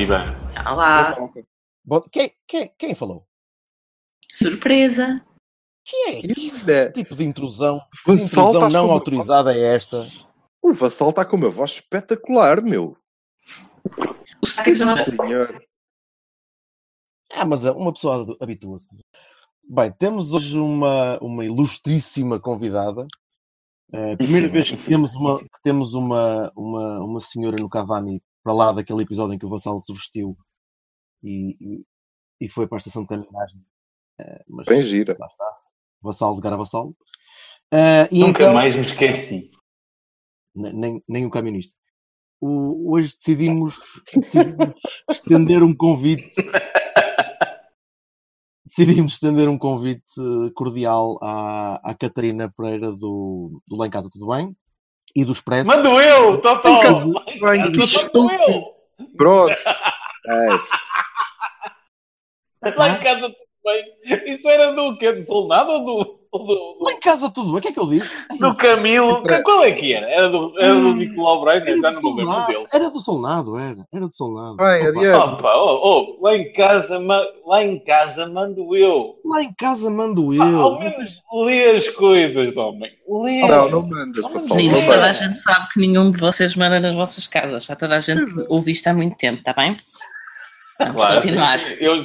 Viva. Olá, Bom, quem, quem, quem falou? surpresa. Quem é? Que Ainda. tipo de intrusão, Vassal intrusão estás não com autorizada é esta? O Vassal está com uma voz espetacular, meu. O não- Senhor. Ah, mas uma pessoa habitua-se. Bem, temos hoje uma, uma ilustríssima convidada. É a primeira vez que temos uma, que temos uma, uma, uma senhora no Cavani para lá daquele episódio em que o Vassalo se vestiu e, e, e foi para a estação de caminhagem. É, mas Bem gira. lá está. Vassalo jogar a Vassalo. Ah, e Nunca então, mais me esqueci. ne- nem, nem o camionista. O- hoje decidimos, decidimos estender um convite. Decidimos estender um convite eh, cordial à, à Catarina Pereira do, do Lá em Casa Tudo Bem e do Expresso. Mando eu, que Mando eu! Pronto. É isso. Lá em casa bem. Isso era do quê? Do soldado ou do, Lá em Casa Tudo Bem, o que é que eu disse? do Camilo? Qual é que era? Era do, era do Nicolau Breiner? Era Já não me lembro dele. era do Solnado, era. Era do Solnado. Bem, Opa. Opa, oh, oh, lá em casa, ma- lá em casa mando eu. Lá em casa mando eu. Ah, ao menos lê as coisas, homem. Lê. Não, não mandas. Meninos, Não toda a gente sabe que nenhum de vocês manda nas vossas casas. Já toda a gente ouve isto há muito tempo, está bem? Vamos Claro. continuar. Eu,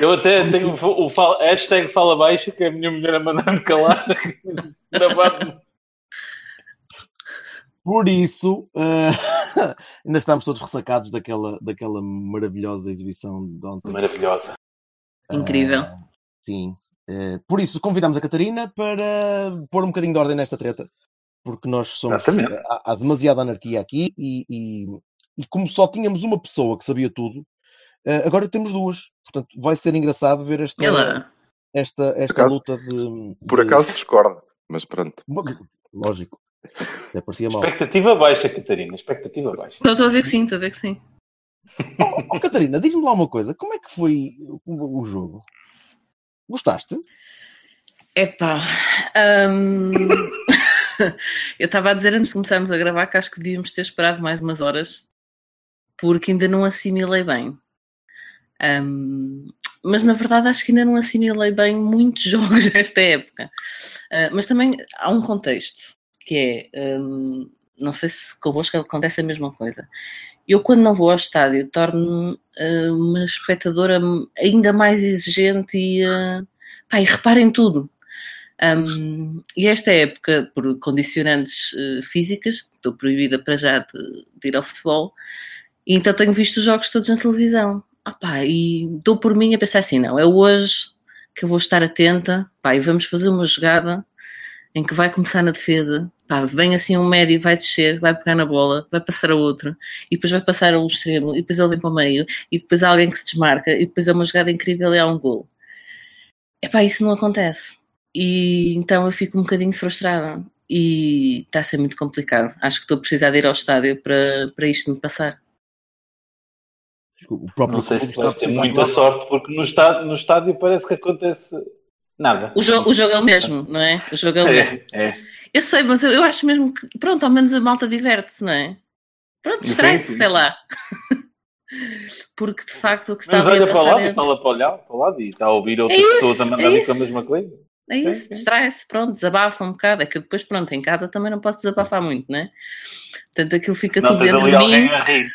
eu até tenho o, hashtag fala baixo, que é a minha mulher a mandar-me calar. Gravado. Por isso, eh, ainda estamos todos ressacados daquela, daquela maravilhosa exibição de ontem. Maravilhosa. Incrível. Ah, sim. Eh, por isso, convidamos a Catarina para pôr um bocadinho de ordem nesta treta. Porque nós somos. Há, há demasiada anarquia aqui e, e, e como só tínhamos uma pessoa que sabia tudo, eh, agora temos duas. Portanto, vai ser engraçado ver esta, Ela, esta, esta acaso- luta de, Por de- acaso discordo, mas pronto. Lógico. Até parecia mal. Expectativa baixa, Catarina. Expectativa baixa. eu estou a ver que sim, estou a ver que sim. Oh, oh, Catarina, diz-me lá uma coisa. Como é que foi o, o jogo? Gostaste? Epá, hum, eu estava a dizer antes de começarmos a gravar que acho que devíamos ter esperado mais umas horas porque ainda não assimilei bem. Hum, mas na verdade acho que ainda não assimilei bem muitos jogos desta época. Ah, mas também há um contexto que é, hum, não sei se convosco acontece a mesma coisa. Eu quando não vou ao estádio torno-me ah, uma espectadora ainda mais exigente e, ah, pá, e reparem tudo. Um, e esta época, por condicionantes eh, físicas, estou proibida para já de, de ir ao futebol, e então tenho visto os jogos todos na televisão. Ah, pá, e dou por mim a pensar assim: não, é hoje que eu vou estar atenta, pá, e vamos fazer uma jogada em que vai começar na defesa, pá, vem assim um médio, vai descer, vai pegar na bola, vai passar a outro, e depois vai passar ao extremo, e depois ele vem para o meio, e depois há alguém que se desmarca, e depois é uma jogada incrível e há um gol. Epá, isso não acontece. E então eu fico um bocadinho frustrada. E está a ser muito complicado. Acho que estou a precisar de ir ao estádio para, para isto me passar. O próprio Não sei clube se está ter muita sorte, porque no estádio, no estádio parece que acontece nada. O, jo o jogo é o mesmo, não é? O jogo é o mesmo. É, é. Eu sei, mas eu, eu acho mesmo que, pronto, ao menos a malta diverte-se, não é? Pronto, distrai-se, sei lá. Porque de facto o que está Mas a olha para lado é, e fala para o lado, para o lado e está a ouvir outras É isso, pessoas a é mandar vir com a isso. mesma coisa. é isso, Sim, distrai-se, pronto, desabafa um bocado. É que depois, pronto, em casa também não posso desabafar muito, não é? Portanto, aquilo fica Não tudo dentro de mim. a rir.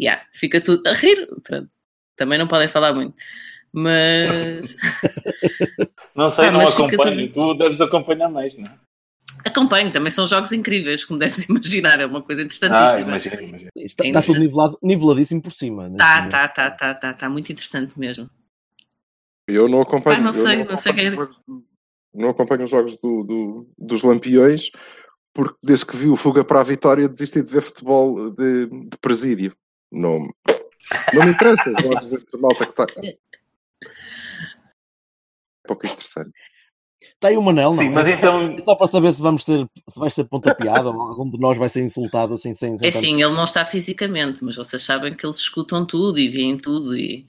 Yeah, fica tudo a rir. Pronto. Também não podem falar muito. Mas Não sei, Ah, não acompanho. Tu deves acompanhar mais, não é? acompanho, também são jogos incríveis, como deves imaginar, é uma coisa Ah, interessantíssima. imagino, imagino. Está, É está tudo nivelado, niveladíssimo por cima. neste Tá, momento. tá, tá, tá, tá, tá muito interessante mesmo. Eu não acompanho. Ah, não sei, não sei acompanho quem é- jogos não acompanho os jogos do, do- dos Lampiões, porque desde que vi o Fuga para a Vitória desisti de ver futebol de, de presídio. Não, não me interessa os jogos entre malta que está. É pouco interessante. Está aí o Manel, não? Sim, mas É então. Só para saber se vamos ser, se vai ser pontapeado ou algum de nós vai ser insultado assim sem, sem É tanto- assim, ele não está fisicamente, mas vocês sabem que eles escutam tudo e veem tudo e,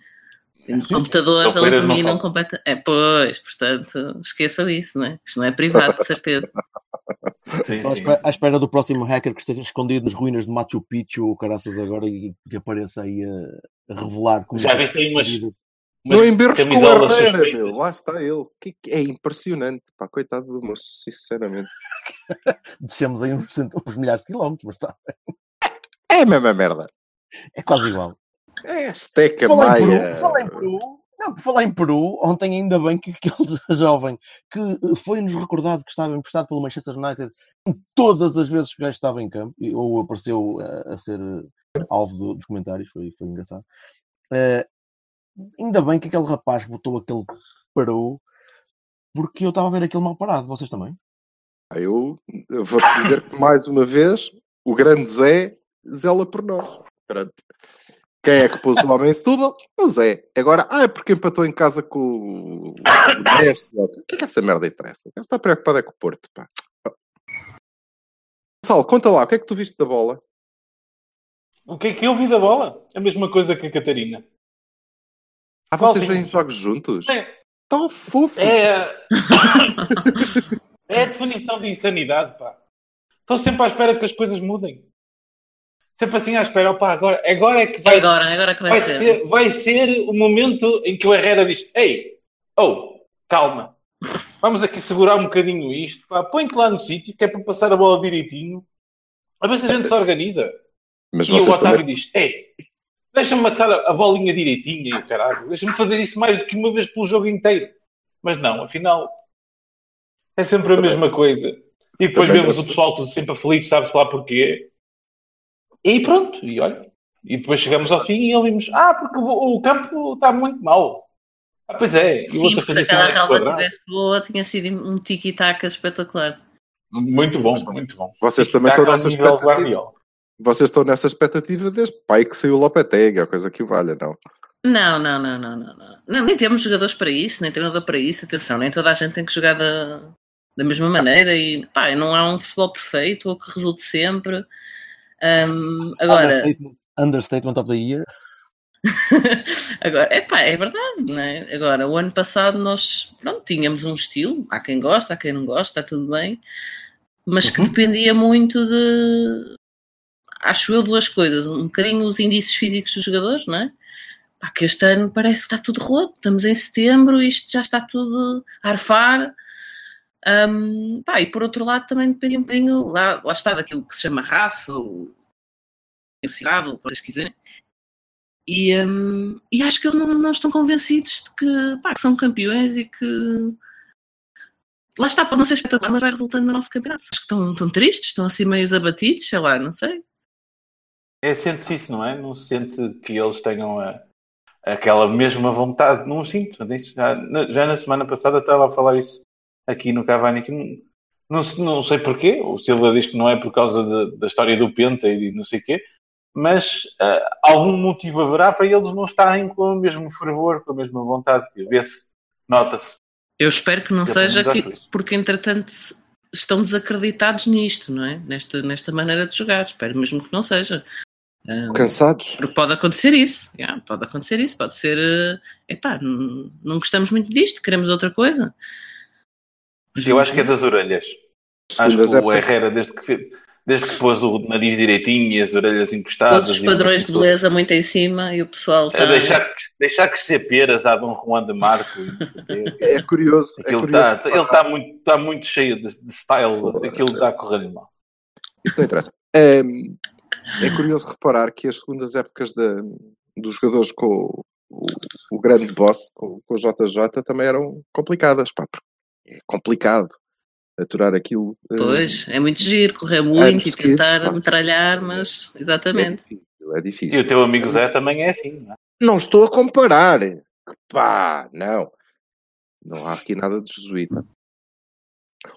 nos Sim, sim. computadores eles dominam completamente. É, pois, portanto, esqueçam isso, não é? Isto não é privado, de certeza. Sim, Estou à sim. espera, à espera do próximo hacker que esteja escondido nas ruínas de Machu Picchu ou caraças agora e que apareça aí a, a revelar como Já viste aí umas- Não emberros com Herrera, suspeitas. meu. Lá está ele. Que- que- É impressionante. Pá, coitado do moço, sinceramente. descemos aí uns, uns milhares de quilómetros, mas está. É a mesma merda. É quase igual. É Esteca Peru, Maia. falar em Peru, não, por falar em Peru, ontem ainda bem que aquele jovem que eh, foi-nos recordado que estava emprestado pelo Manchester United todas as vezes que o gajo estava em campo, ou apareceu eh, a ser eh, alvo do- dos comentários, foi, foi engraçado. Eh, ainda bem que aquele rapaz botou aquele Peru, porque eu estava a ver aquele mal parado, vocês também? Ah, Eu vou-te dizer que mais uma vez o grande Zé zela por nós. Pronto. Quem é que pôs o homem em Setúbal? O Zé. Agora, ah, é porque empatou em casa com o Messi. O que é que essa merda interessa? Gajo está preocupado é com o Porto, pá. Sal, conta lá, o que é que tu viste da bola? O que é que eu vi da bola? A mesma coisa que a Catarina. Ah, Qual vocês veem jogos juntos? É, Tão fofos. é, é a definição de insanidade, pá. Estou sempre à espera que as coisas mudem. Sempre assim à espera, opá, agora, agora é que É vai, agora, é agora que vai, vai, ser. ser, vai ser o momento em que o Herrera diz: Ei, oh, calma, vamos aqui segurar um bocadinho isto, pá, põe-te lá no sítio que é para passar a bola direitinho, a ver se a gente se organiza. Mas E o Otávio também... diz: Ei, deixa-me matar a, bolinha direitinha e o caralho, deixa-me fazer isso mais do que uma vez pelo jogo inteiro. Mas não, afinal, é sempre a Também- mesma coisa. E depois também vemos não o pessoal todo sempre aflito, sabe-se lá porquê. E pronto, e olha. E depois chegamos ao fim e ouvimos: Ah, porque o, o campo está muito mau. Ah, pois é, e o Sim, outro se aquela relva tivesse boa, tinha sido um tiki-taka espetacular. Muito bom, muito bom. Vocês também estão nessa expectativa. Vocês estão nessa expectativa desde pai que saiu o Lopetegui, a coisa que o valha, não? Não, não, não, não, não, não. Não, Nem temos jogadores para isso, nem treinador para isso. Atenção, nem toda a gente tem que jogar da, da mesma maneira e pá, não há um futebol perfeito ou que resulte sempre. Ahm, agora, Understatement, understatement of the year. agora, epá, é verdade, não é? Agora, o ano passado nós pronto, tínhamos um estilo, há quem gosta, há quem não gosta, está tudo bem, mas que Uhum. dependia muito de acho eu duas coisas, um bocadinho os índices físicos dos jogadores, não é? Pá, que este ano parece que está tudo roto, estamos em setembro, isto já está tudo a arfar. Ahm, pá, e por outro lado também dependia um bocadinho, lá, lá está, daquilo que se chama raça, ou intensidade, ou o que vocês quiserem. E, hum, e acho que eles não, não estão convencidos de que, pá, que são campeões e que lá está, pode não ser espetacular, mas vai resultando no nosso campeonato. Acho que estão, estão tristes, estão assim meio abatidos, sei lá, não sei. É, sente-se isso, não é? Não se sente que eles tenham a- aquela mesma vontade. Não sinto. Já, já na semana passada estava a falar isso aqui no Cavani. Que não, não, se- não sei porquê. O Silva diz que não é por causa de- da história do Penta e não sei o quê. Mas ah, algum motivo haverá para eles não estarem com o mesmo fervor, com a mesma vontade. Vê-se, nota-se. Eu espero que não Eu seja que, porque entretanto estão desacreditados nisto, não é? Nesta, nesta maneira de jogar. Espero mesmo que não seja. Ah, Cansados. Porque pode acontecer isso, yeah, pode acontecer isso, pode ser, eh, epá, não, não gostamos muito disto, queremos outra coisa. Mas Eu acho que é das orelhas. Acho que o épocas. Herrera, desde que, desde que pôs o nariz direitinho e as orelhas encostadas. Todos os padrões de tudo, beleza muito em cima e o pessoal É está. deixar, deixar crescer peras a Dom Juan de Marco. É curioso. É tá, ele está muito, tá muito cheio de, de style, Foda-se. aquilo está a correr mal. Isto não interessa. Ehm, é curioso reparar que as segundas épocas da- dos jogadores com o, o- o grande boss, com, com o JJ, também eram complicadas. Pá, porque é complicado aturar aquilo. eh, Pois, é muito giro, correr muito e seguidos, tentar pá. metralhar, mas é exatamente. difícil. É E difícil. o teu amigo Zé também é assim, não é? Não estou a comparar. Pá, não. Não há aqui nada de jesuíta.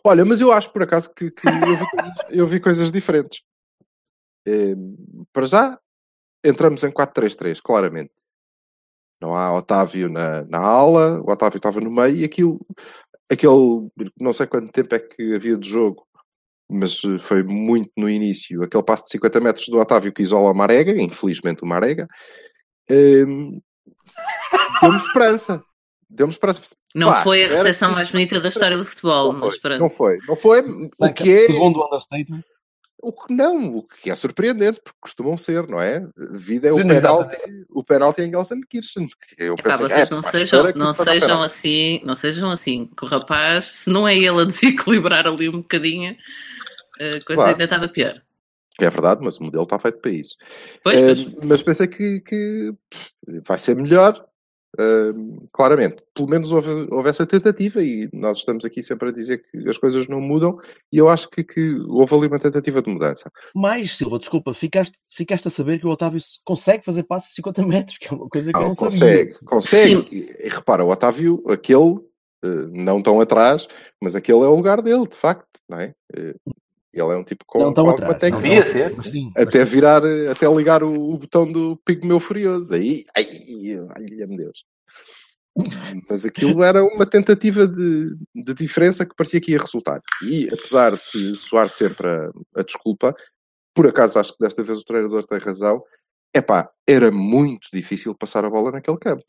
Olha, mas eu acho por acaso que, que eu, vi coisas, eu vi coisas diferentes. Eh, para já, entramos em 4-3-3, claramente. Não há Otávio na, na ala, o Otávio estava no meio e aquilo, aquele, não sei quanto tempo é que havia de jogo, mas eh, foi muito no início, aquele passo de 50 metros do Otávio que isola o Marega, infelizmente o Marega, um, deu-me esperança. Deu-me esperança. Não Pá, foi a recepção mais bonita da história do futebol, Não mas foi, pronto. não foi, não foi. O que é, Segundo o understatement. O que não, o que é surpreendente, porque costumam ser, não é? Vida é o penalti, o penalti em Gelsenkirchen. Eu Pá, pensei, vocês é, não sejam, que não sejam assim, não sejam assim, que o rapaz, se não é ele a desequilibrar ali um bocadinho, a coisa Claro. ainda estava pior. É verdade, mas o modelo está feito para isso. Pois, Eh, pois. mas pensei que, que, vai ser melhor, eh, claramente. Pelo menos houve, houve essa tentativa e nós estamos aqui sempre a dizer que as coisas não mudam e eu acho que, que houve ali uma tentativa de mudança. Mais, Silva, desculpa, ficaste, ficaste a saber que o Otávio se- consegue fazer passos de 50 metros, que é uma coisa que eu Não, não sabia. consegue, consegue. E, repara, o Otávio, aquele, eh, não tão atrás, mas aquele é o lugar dele, de facto, não é? Ele é um tipo com, Não com alguma técnica. sim, Até virar, até ligar o, o botão do Pigmeu Furioso. Aí, ai, ai, meu Deus. Mas aquilo era uma tentativa de, de diferença que parecia que ia resultar. E apesar de soar sempre a, a desculpa, por acaso acho que desta vez o treinador tem razão, epá, era muito difícil passar a bola naquele campo.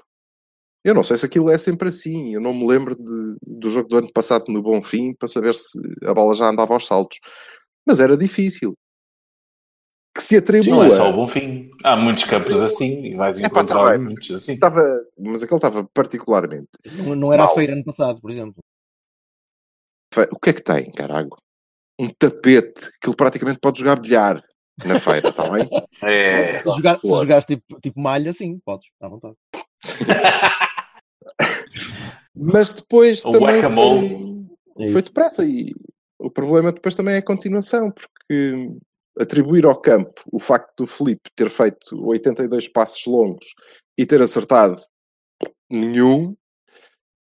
Eu não sei se aquilo é sempre assim. Eu não me lembro de- do jogo do ano passado no Bonfim para saber se a bola já andava aos saltos. Mas era difícil. Que se atribua. Não é só o bom fim. Há muitos campos assim e vais tá encontrar bem, mas muitos assim. Estava, mas aquele estava particularmente. Não, não era a Mal. feira ano passado, por exemplo. O que é que tem, carago? Um tapete que ele praticamente pode jogar bilhar na feira, está bem? É. Se, jogar, se jogares tipo, tipo malha, sim, podes, à vontade. Mas depois O também foi, É foi depressa e o problema depois também é a continuação, porque atribuir ao campo o facto do Felipe ter feito 82 passos longos e ter acertado nenhum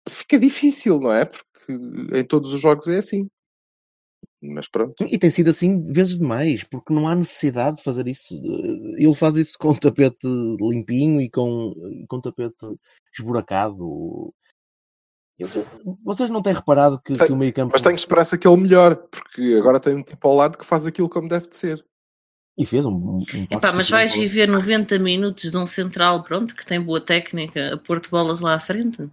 fica difícil, não é? Porque em todos os jogos é assim. Mas pronto. E tem sido assim vezes demais, porque não há necessidade de fazer isso. Ele faz isso com o tapete limpinho e com, e com o tapete esburacado. Eu- Vocês não têm reparado que, Sei, que o meio campo. Mas tenho esperança que ele melhore, porque agora tem um tipo ao lado que faz aquilo como deve de ser. E fez um, um, passo Epá, mas vais viver 90 minutos de um central, pronto, que tem boa técnica, a pôr-te bolas lá à frente.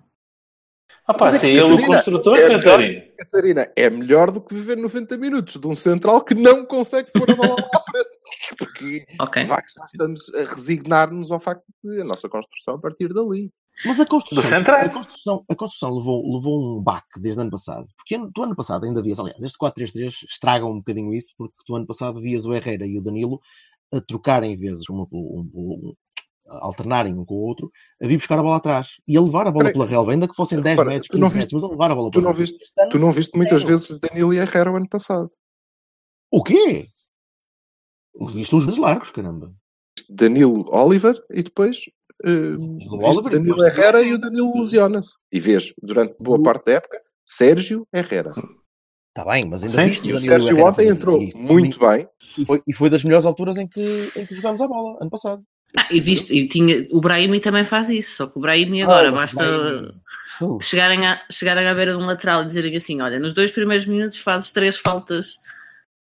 Ah pá, Mas é se que, é ele o construtor, é melhor- Catarina. Catarina, é melhor do que viver 90 minutos de um central que não consegue pôr a bola lá à frente. Porque Ok. de facto já estamos a resignar-nos ao facto de a nossa construção a partir dali. Mas a construção, a construção, a construção levou, levou um baque desde ano passado. Porque do ano passado ainda vias, aliás, este 4-3-3 estraga um bocadinho isso, porque do ano passado vias o Herrera e o Danilo a trocarem vezes, um, um, um- a alternarem um com o outro, a vir buscar a bola atrás e a levar a bola Peraí. pela relva, ainda que fossem 10 Repara, metros, tu não 15 metros, viste- mas a levar a bola tu pela não viste- ano- Tu não viste muitas vezes Danilo e Herrera o ano passado. O quê? Viste uns largos, caramba. Danilo Oliver e depois eh, o Danilo Herrera e o Danilo lesiona-se. E vês, durante boa O- parte da época, Sérgio Herrera. Está bem, mas ainda Sim. viste o Danilo Sérgio Herrera ontem entrou isso. E- muito bem. E foi, e foi das melhores alturas em que, em que jogámos a bola, ano passado. Ah, e viste, e tinha, o Brahimi também faz isso, só que o Brahimi agora Ah, basta Brahimi- chegarem, à, chegarem à beira de um lateral e dizerem assim: olha, nos dois primeiros minutos fazes três faltas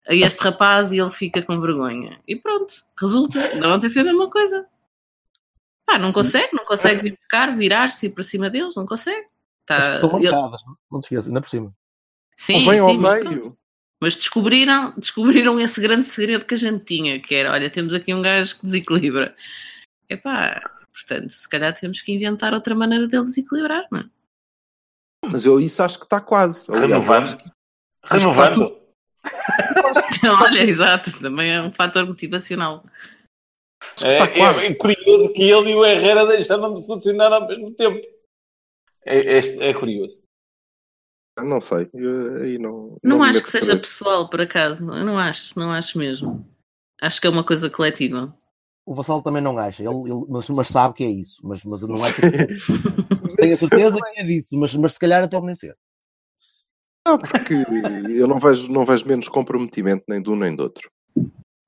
a este rapaz e ele fica com vergonha. E pronto, resulta. Ontem foi a mesma coisa. Ah, não consegue, não consegue vir buscar, virar-se ir para cima deles, não consegue. Tá, Acho que são marcadas, não- não te esqueças, ainda por cima. Sim, Ou vem ao sim, mas, meio. Mas descobriram, descobriram esse grande segredo que a gente tinha, que era, olha, temos aqui um gajo que desequilibra. Epá, portanto, se calhar temos que inventar outra maneira dele desequilibrar, não é? Mas eu isso acho que está quase. Aliás, Renovando. que- está Renovando. Olha, exato, também é um fator motivacional. É, é- é curioso que ele e o Herrera deixaram de funcionar ao mesmo tempo. É, é- é curioso. Não sei. eu não, Não, me acho que seja pessoal, por acaso. Não, eu não acho, não acho mesmo. Acho que é uma coisa coletiva. O Vassalo também não acha, ele, ele- mas, mas sabe que é isso. Mas, mas não é Tenho a certeza que é disso, mas, mas se calhar até nem ser. Não, porque eu não vejo, não vejo menos comprometimento nem de um nem do outro.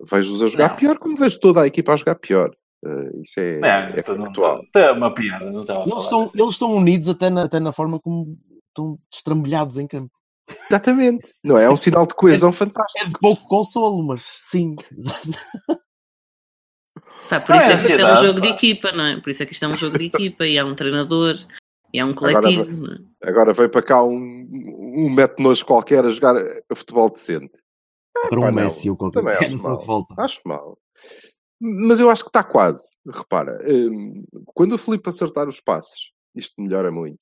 Vejo-os a jogar Não. pior, como vejo toda a equipa a jogar pior. Eh, isso é, é Não, não factual. É uma piada, não estava Eles são, eles estão unidos até na, até na forma como estão destrambelhados em campo. Exatamente. Não é? É um sinal de coesão É fantástico. de pouco consolo, mas sim. exato. Pá, por Não, isso é é que isto é um jogo de pá. equipa, não é? Por isso é que isto é um jogo de equipa e há um treinador e há um Agora coletivo. é? Agora veio para cá um, um mete-nos qualquer a jogar a futebol decente. Para Pá, um não. Messi ou qualquer coisa. acho mal. falta. Acho mal. Mas eu acho que está quase. Repara, hum, quando o Filipe acertar os passes, isto melhora muito.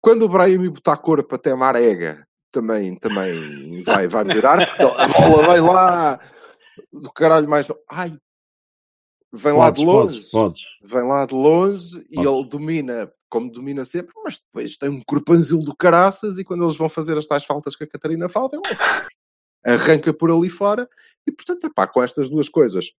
Quando o Brahim me botar corpo até Marega, também, também vai, vai melhorar, porque a bola vem lá do caralho mais. Ai! Vem lá de Podes, longe. podes, podes. Vem lá de longe e Podes. ele domina, como domina sempre, mas depois tem um corpanzil do caraças e quando eles vão fazer as tais faltas que a Catarina falta, ele arranca por ali fora e portanto, epá, com estas duas coisas,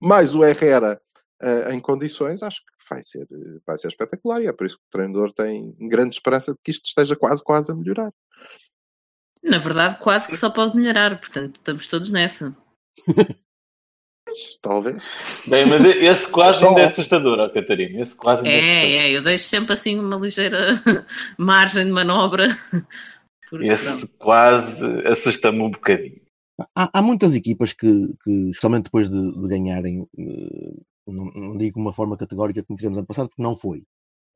mais o Herrera eh, em condições, acho que vai ser, eh, vai ser espetacular e é por isso que o treinador tem grande esperança de que isto esteja quase, quase a melhorar. Na verdade, quase que só pode melhorar, portanto, estamos todos nessa. Talvez. Bem, mas esse quase ainda é assustador, ó, Catarina. Esse quase ainda é. É, é, eu deixo sempre assim uma ligeira margem de manobra. Porque, Esse pronto. quase assusta-me um bocadinho. Há, há muitas equipas que, que, especialmente depois de, de ganharem, eh, não, não digo de uma forma categórica como fizemos ano passado, porque não foi.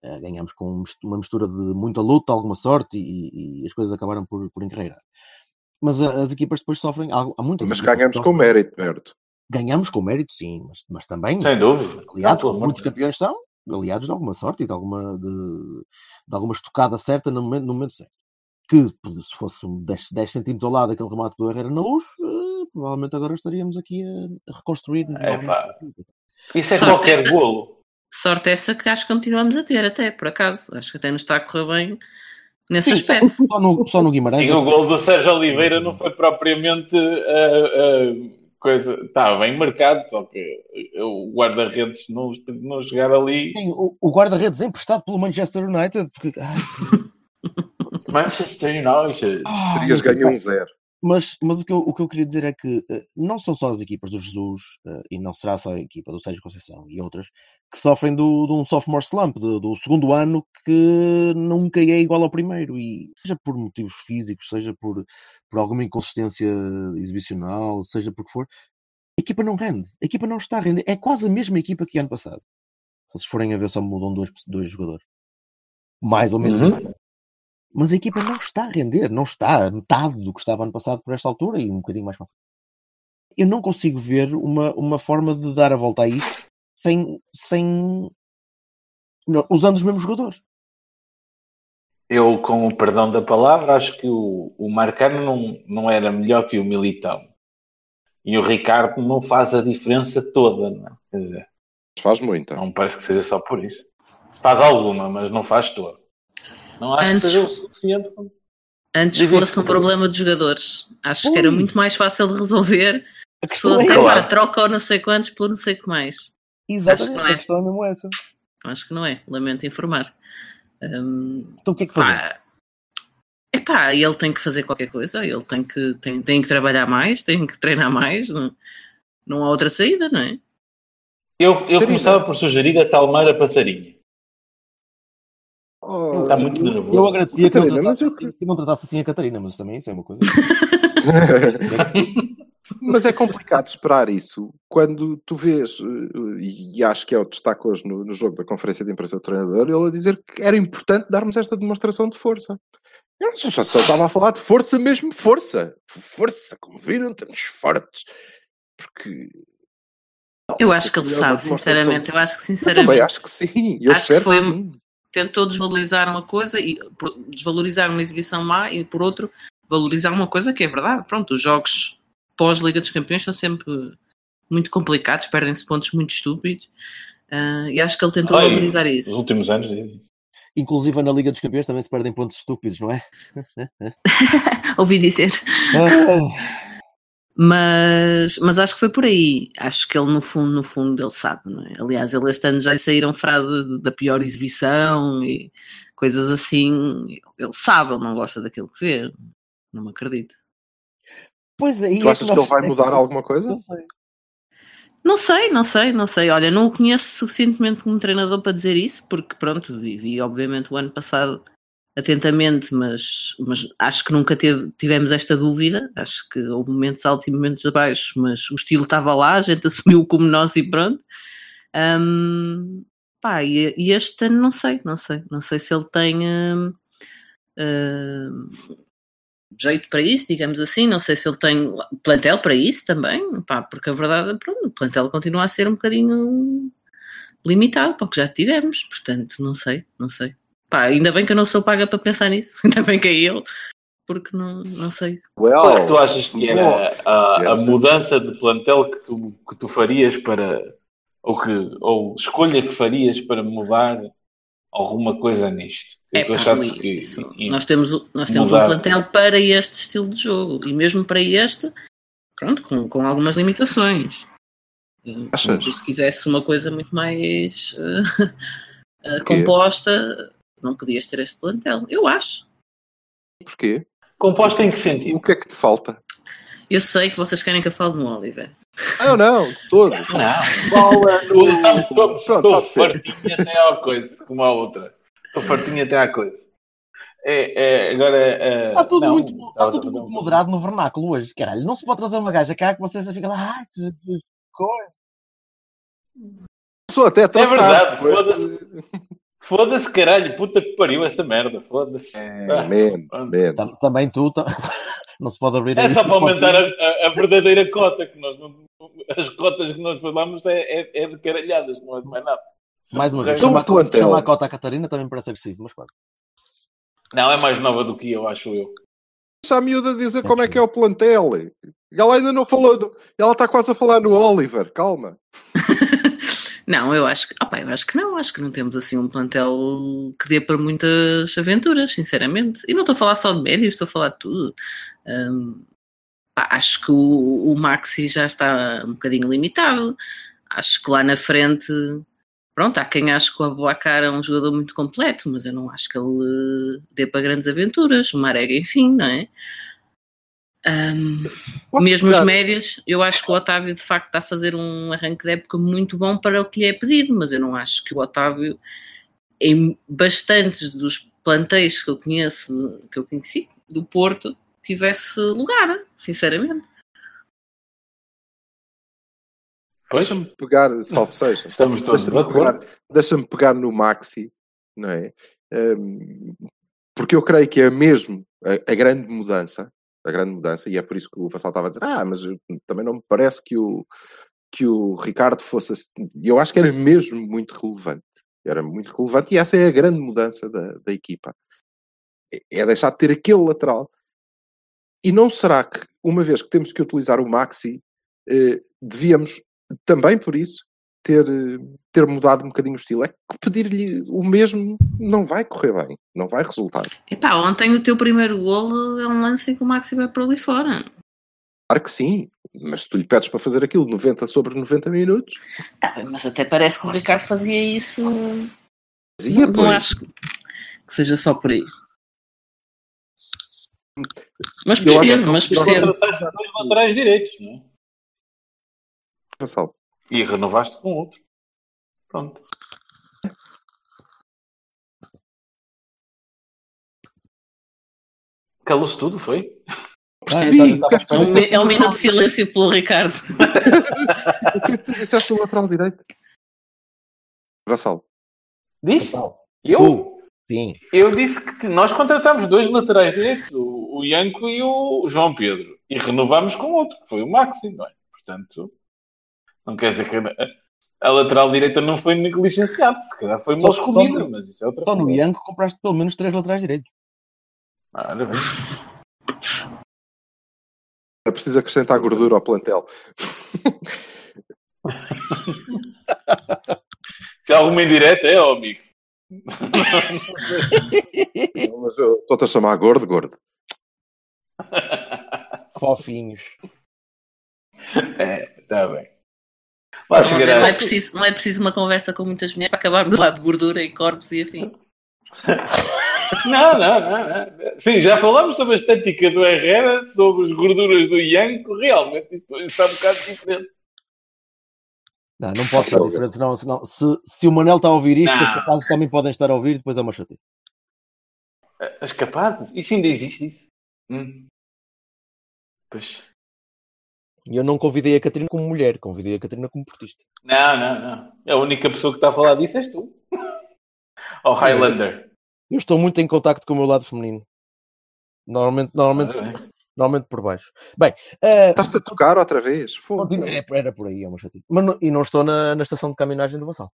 Eh, ganhámos com uma mistura de muita luta, alguma sorte e, e as coisas acabaram por, por encarreirar. Mas a- as equipas depois sofrem. Há, há muitas Mas ganhamos com mérito, Berto. Ganhamos com mérito, sim, mas, mas também Sem dúvida. aliados, como muitos campeões são, aliados de alguma sorte e de alguma, de, de alguma estocada certa no momento, no momento certo. Que se fosse um 10, 10 centímetros ao lado daquele remate do Herrera na luz, eh, provavelmente agora estaríamos aqui a, a reconstruir. Epá. Isso é Sorte qualquer essa. golo. Sorte essa que acho que continuamos a ter, até por acaso. Acho que até nos está a correr bem nesse Sim, aspecto. Só no, só no Guimarães. Sim, é o que- gol do Sérgio Oliveira não foi propriamente ah, ah, coisa. Estava bem marcado, só que o guarda-redes não, não chegar ali. Sim, o, o guarda-redes emprestado pelo Manchester United. Porque, ai, Manchester United. ai, Terias ganho um zero. Mas, mas o, que eu, o que eu queria dizer é que eh, não são só as equipas do Jesus, eh, e não será só a equipa do Sérgio Conceição e outras, que sofrem do, de um sophomore slump, do, do segundo ano que nunca é igual ao primeiro. E seja por motivos físicos, seja por, por alguma inconsistência exibicional, seja por que for, a equipa não rende. A equipa não está a render. É quase a mesma equipa que ano passado. Se forem a ver, só mudam dois, dois jogadores. Mais ou menos. Uhum. Mas a equipa não está a render, não está a metade do que estava ano passado por esta altura e um bocadinho mais para frente. Eu não consigo ver uma, uma forma de dar a volta a isto sem, sem usando os mesmos jogadores. Eu, com o perdão da palavra, acho que o, o Marcano não, não era melhor que o Militão. E o Ricardo não faz a diferença toda, não é? Quer dizer, Faz muito. não parece que seja só por isso. Faz alguma, mas não faz toda. Não acho Antes- que seja o suficiente. Antes fosse um problema de jogadores. Acho que era Ui. muito mais fácil de resolver A se fosse, é, Claro. troca ou não sei quantos por não sei o que mais. exatamente, acho que não é. a questão é mesmo essa. Acho que não é, lamento informar. Hum, Então o que é que fazemos? pá, epá, ele tem que fazer qualquer coisa, ele tem que, tem, tem que trabalhar mais, tem que treinar mais, não, não há outra saída, não é? Eu, eu começava por sugerir a Talmeira Passarinha. Oh, Está muito nervoso. Eu agradecia que não, Catarina, tratasse eu- assim, que não tratasse assim a Catarina, mas também isso é uma coisa. Mas é complicado esperar isso quando tu vês, eh, e acho que é o destaque hoje no, no jogo da conferência de imprensa do treinador, ele a dizer que era importante darmos esta demonstração de força. Eu só, só estava a falar de força mesmo, força. Força, como viram, estamos fortes. Porque. Eu Não, acho que ele sabe, sinceramente. de- Eu acho que Eu também sinceramente acho que sim. Eu Acho que espero foi- que sim. Tentou desvalorizar uma coisa e desvalorizar uma exibição má e por outro valorizar uma coisa que é verdade. Pronto, os jogos pós-Liga dos Campeões são sempre muito complicados, perdem-se pontos muito estúpidos. ah, e acho que ele tentou Ai, valorizar Nos isso. últimos anos. Inclusive na Liga dos Campeões também se perdem pontos estúpidos, não é? Ouvi dizer. Ah, Mas, mas acho que foi por aí. Acho que ele, no fundo, no fundo, ele sabe, não é? Aliás, ele este ano já lhe saíram frases da pior exibição e coisas assim, ele sabe, ele não gosta daquilo que vê. Não me acredito. Pois aí Tu é achas que que ele vai é que- mudar alguma coisa? Não sei. Não sei, não sei, não sei. Olha, não o conheço suficientemente como treinador para dizer isso, porque pronto, vivi obviamente o ano passado atentamente, mas, mas acho que nunca teve- tivemos esta dúvida. Acho que houve momentos altos e momentos baixos, mas o estilo estava lá, a gente assumiu como nosso e pronto. Hum, pá, e, e este ano não sei, não sei. Não sei se ele tem hum, hum, jeito para isso, digamos assim. Não sei se ele tem plantel para isso também, pá, porque a verdade, pronto, o plantel continua a ser um bocadinho limitado para o que já tivemos, portanto, não sei, não sei. Pá, ainda bem que eu não sou paga para pensar nisso, ainda bem que é ele, porque não, não sei. Qual é Well, que tu achas que era a, a mudança de plantel que tu, que tu farias para. Ou, que, ou escolha que farias para mudar alguma coisa nisto? Que É tu pá, achasses que. isso. e- nós temos, o- nós temos um plantel para este estilo de jogo e mesmo para este, pronto, com, com algumas limitações. Achas? se quisesse uma coisa muito mais O quê? composta, não podias ter este plantel. Eu acho. porquê? Composta em que sentido? O que é que te falta? Eu sei que vocês querem que eu fale no Oliver. Não, não, de todo. Não. Qual é Tu estás- Estou fartinho até à coisa, como a outra. Estou fartinho até à coisa. É, é, agora. é, Está tudo, não, muito, está tudo muito moderado no vernáculo hoje. Caralho, não se pode trazer uma gaja cá que vocês ficam lá, ai, que coisa. Sou até É traçado. verdade, foda-se. Caralho, puta que pariu esta merda, foda-se. É, Ah, Também tu, não se pode abrir É só para aumentar a, a- a verdadeira cota, que nós não, as cotas que nós falamos é, é, é de caralhadas, não é de mais nada. Mais uma vez, Então, chama, plantel. chama a cota à Catarina também parece agressivo, mas pronto. Não, é mais nova do que eu, acho eu. Deixa a miúda dizer como é que é o plantel. Ela ainda não falou. do- Ela está quase a falar no Oliver. Calma. Não, eu acho que, opá, eu acho que não, acho que não temos assim um plantel que dê para muitas aventuras, sinceramente. E não estou a falar só de médios, estou a falar de tudo. Hum, pá, acho que o, o Maxi já está um bocadinho limitado. Acho que lá na frente, pronto, há quem ache que o Abuacar é um jogador muito completo, mas eu não acho que ele eh, dê para grandes aventuras. O Marega, enfim, não é? Posso mesmo pegar- os médios, eu acho que o Otávio de facto está a fazer um arranque de época muito bom para o que lhe é pedido, mas eu não acho que o Otávio, em bastantes dos plantéis que eu conheço, que eu conheci, do Porto, tivesse lugar, sinceramente. Deixa-me pegar, salve seja. estamos todos de Deixa-me pegar, deixa-me pegar no Maxi, não é? Hum, porque eu creio que é mesmo a, a grande mudança, a grande mudança, e é por isso que o Vassal estava a dizer, ah, mas também não me parece que o, que o Ricardo fosse. E eu acho que era mesmo muito relevante. Era muito relevante e essa é a grande mudança da, da equipa. É, é deixar de ter aquele lateral. E não será que, uma vez que temos que utilizar o Maxi, eh, devíamos também por isso ter, ter mudado um bocadinho o estilo. É que pedir-lhe o mesmo não vai correr bem, não vai resultar. Epá, ontem o teu primeiro golo é um lance em que o Maxi vai para ali fora. Claro que sim, mas se tu lhe pedes para fazer aquilo 90 sobre 90 minutos, Tá bem, mas até parece que o Ricardo fazia isso. dizia, não pois. acho que seja só por aí. Mas percebo, mas percebo. Dois laterais direitos, não é? Vassal. E renovaste com outro. Pronto. Calou-se tudo, foi? Percebi. Ah, é É um, é um minuto de silêncio pelo Ricardo. O que é que tu disseste do lateral direito? Vassal. Disse? Vassal, Eu? Tu. Sim. Eu disse que nós contratámos dois laterais direitos, o, o Ianco e o João Pedro, e renovámos com outro, que foi o Maxi, não é? Portanto, não quer dizer que a, a lateral direita não foi negligenciada, se calhar foi mal escolhida, só- mas isso é outra Só no coisa. Ianco compraste pelo menos três laterais direitos. Bem. É preciso acrescentar gordura ao plantel. Se há alguma indireta, é, ó, amigo. Não, mas eu estou-te a chamar gordo, gordo. Fofinhos. É, está bem. Não, chegará. é preciso, não é preciso uma conversa com muitas mulheres para acabarmos de falar de gordura e corpos e afim. Não, não, não, não. Sim, já falámos sobre a estética do Herrera, sobre as gorduras do Ianco. Realmente, isto está um bocado diferente. Não, não pode estar diferente, senão, senão se, se o Manel está a ouvir isto, Não. os capazes também podem estar a ouvir, depois é uma chatice. As capazes? Isso ainda existe, isso? Hum. Pois. E eu não convidei a Catarina como mulher, convidei a Catarina como portista. Não, não, não. A única pessoa que está a falar disso és tu. Ou Highlander. Eu estou muito em contacto com o meu lado feminino. Normalmente, normalmente, bem. normalmente por baixo. Bem, eh, Estás-te a tocar outra vez? É, era por aí, é uma chatice. Mas não- e não estou na, na estação de caminhagem do Vassal.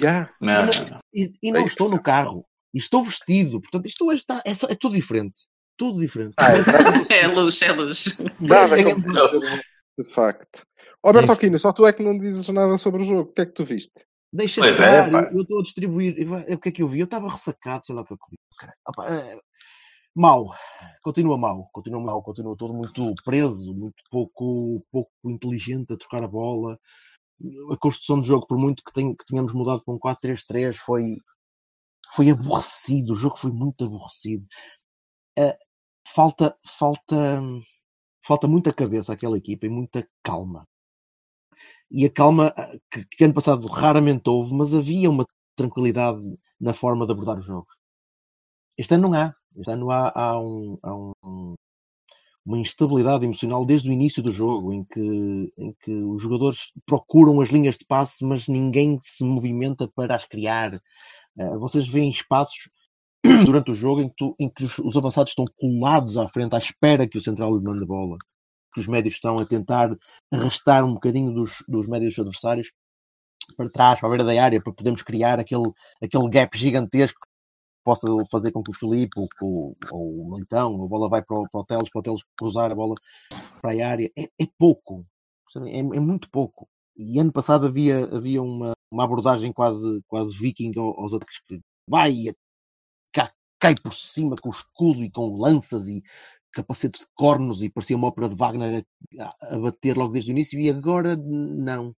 Já. Não, não, não. E, e não Ei, estou no carro. E estou vestido. Portanto, isto hoje está, é, só- é tudo diferente. Tudo diferente. Ah, é É luz, é luz. nada é de facto. Alberto É. Aquino, só tu é que não dizes nada sobre o jogo. O que é que tu viste? Deixa Pois estar, é, eu, estou a distribuir. vai- O que é que eu vi? Eu estava ressacado, sei lá o que eu comi. Eh, mau, continua mau, continua mau, continua todo muito preso, muito pouco, pouco inteligente a trocar a bola. A construção do jogo, por muito que, tenha- que tenhamos mudado para um 4-3-3, foi, foi aborrecido. O jogo foi muito aborrecido. Eh, falta, falta, falta muita cabeça àquela equipa e muita calma. E a calma ah, que, que ano passado raramente houve, mas havia uma tranquilidade na forma de abordar os jogos. Este ano não há. Este ano há, há, um, há um- uma instabilidade emocional desde o início do jogo, em que, em que os jogadores procuram as linhas de passe, mas ninguém se movimenta para as criar. Ah, vocês veem espaços durante o jogo em que, tu- em que os, os avançados estão colados à frente, à espera que o central lhe mande a bola. Que os médios estão a tentar arrastar um bocadinho dos, dos médios adversários para trás, para a beira da área, para podermos criar aquele, aquele gap gigantesco que possa fazer com que o Filipe ou, que o- ou o Militão, a bola vai para o, para o Teles, para o Teles cruzar a bola para a área. É, é pouco. É, é muito pouco. E ano passado havia, havia uma, uma abordagem quase, quase viking ao- aos ataques que vai cá- cai por cima com escudo e com lanças e capacetes de cornos e parecia uma ópera de Wagner a, a bater logo desde o início e agora não.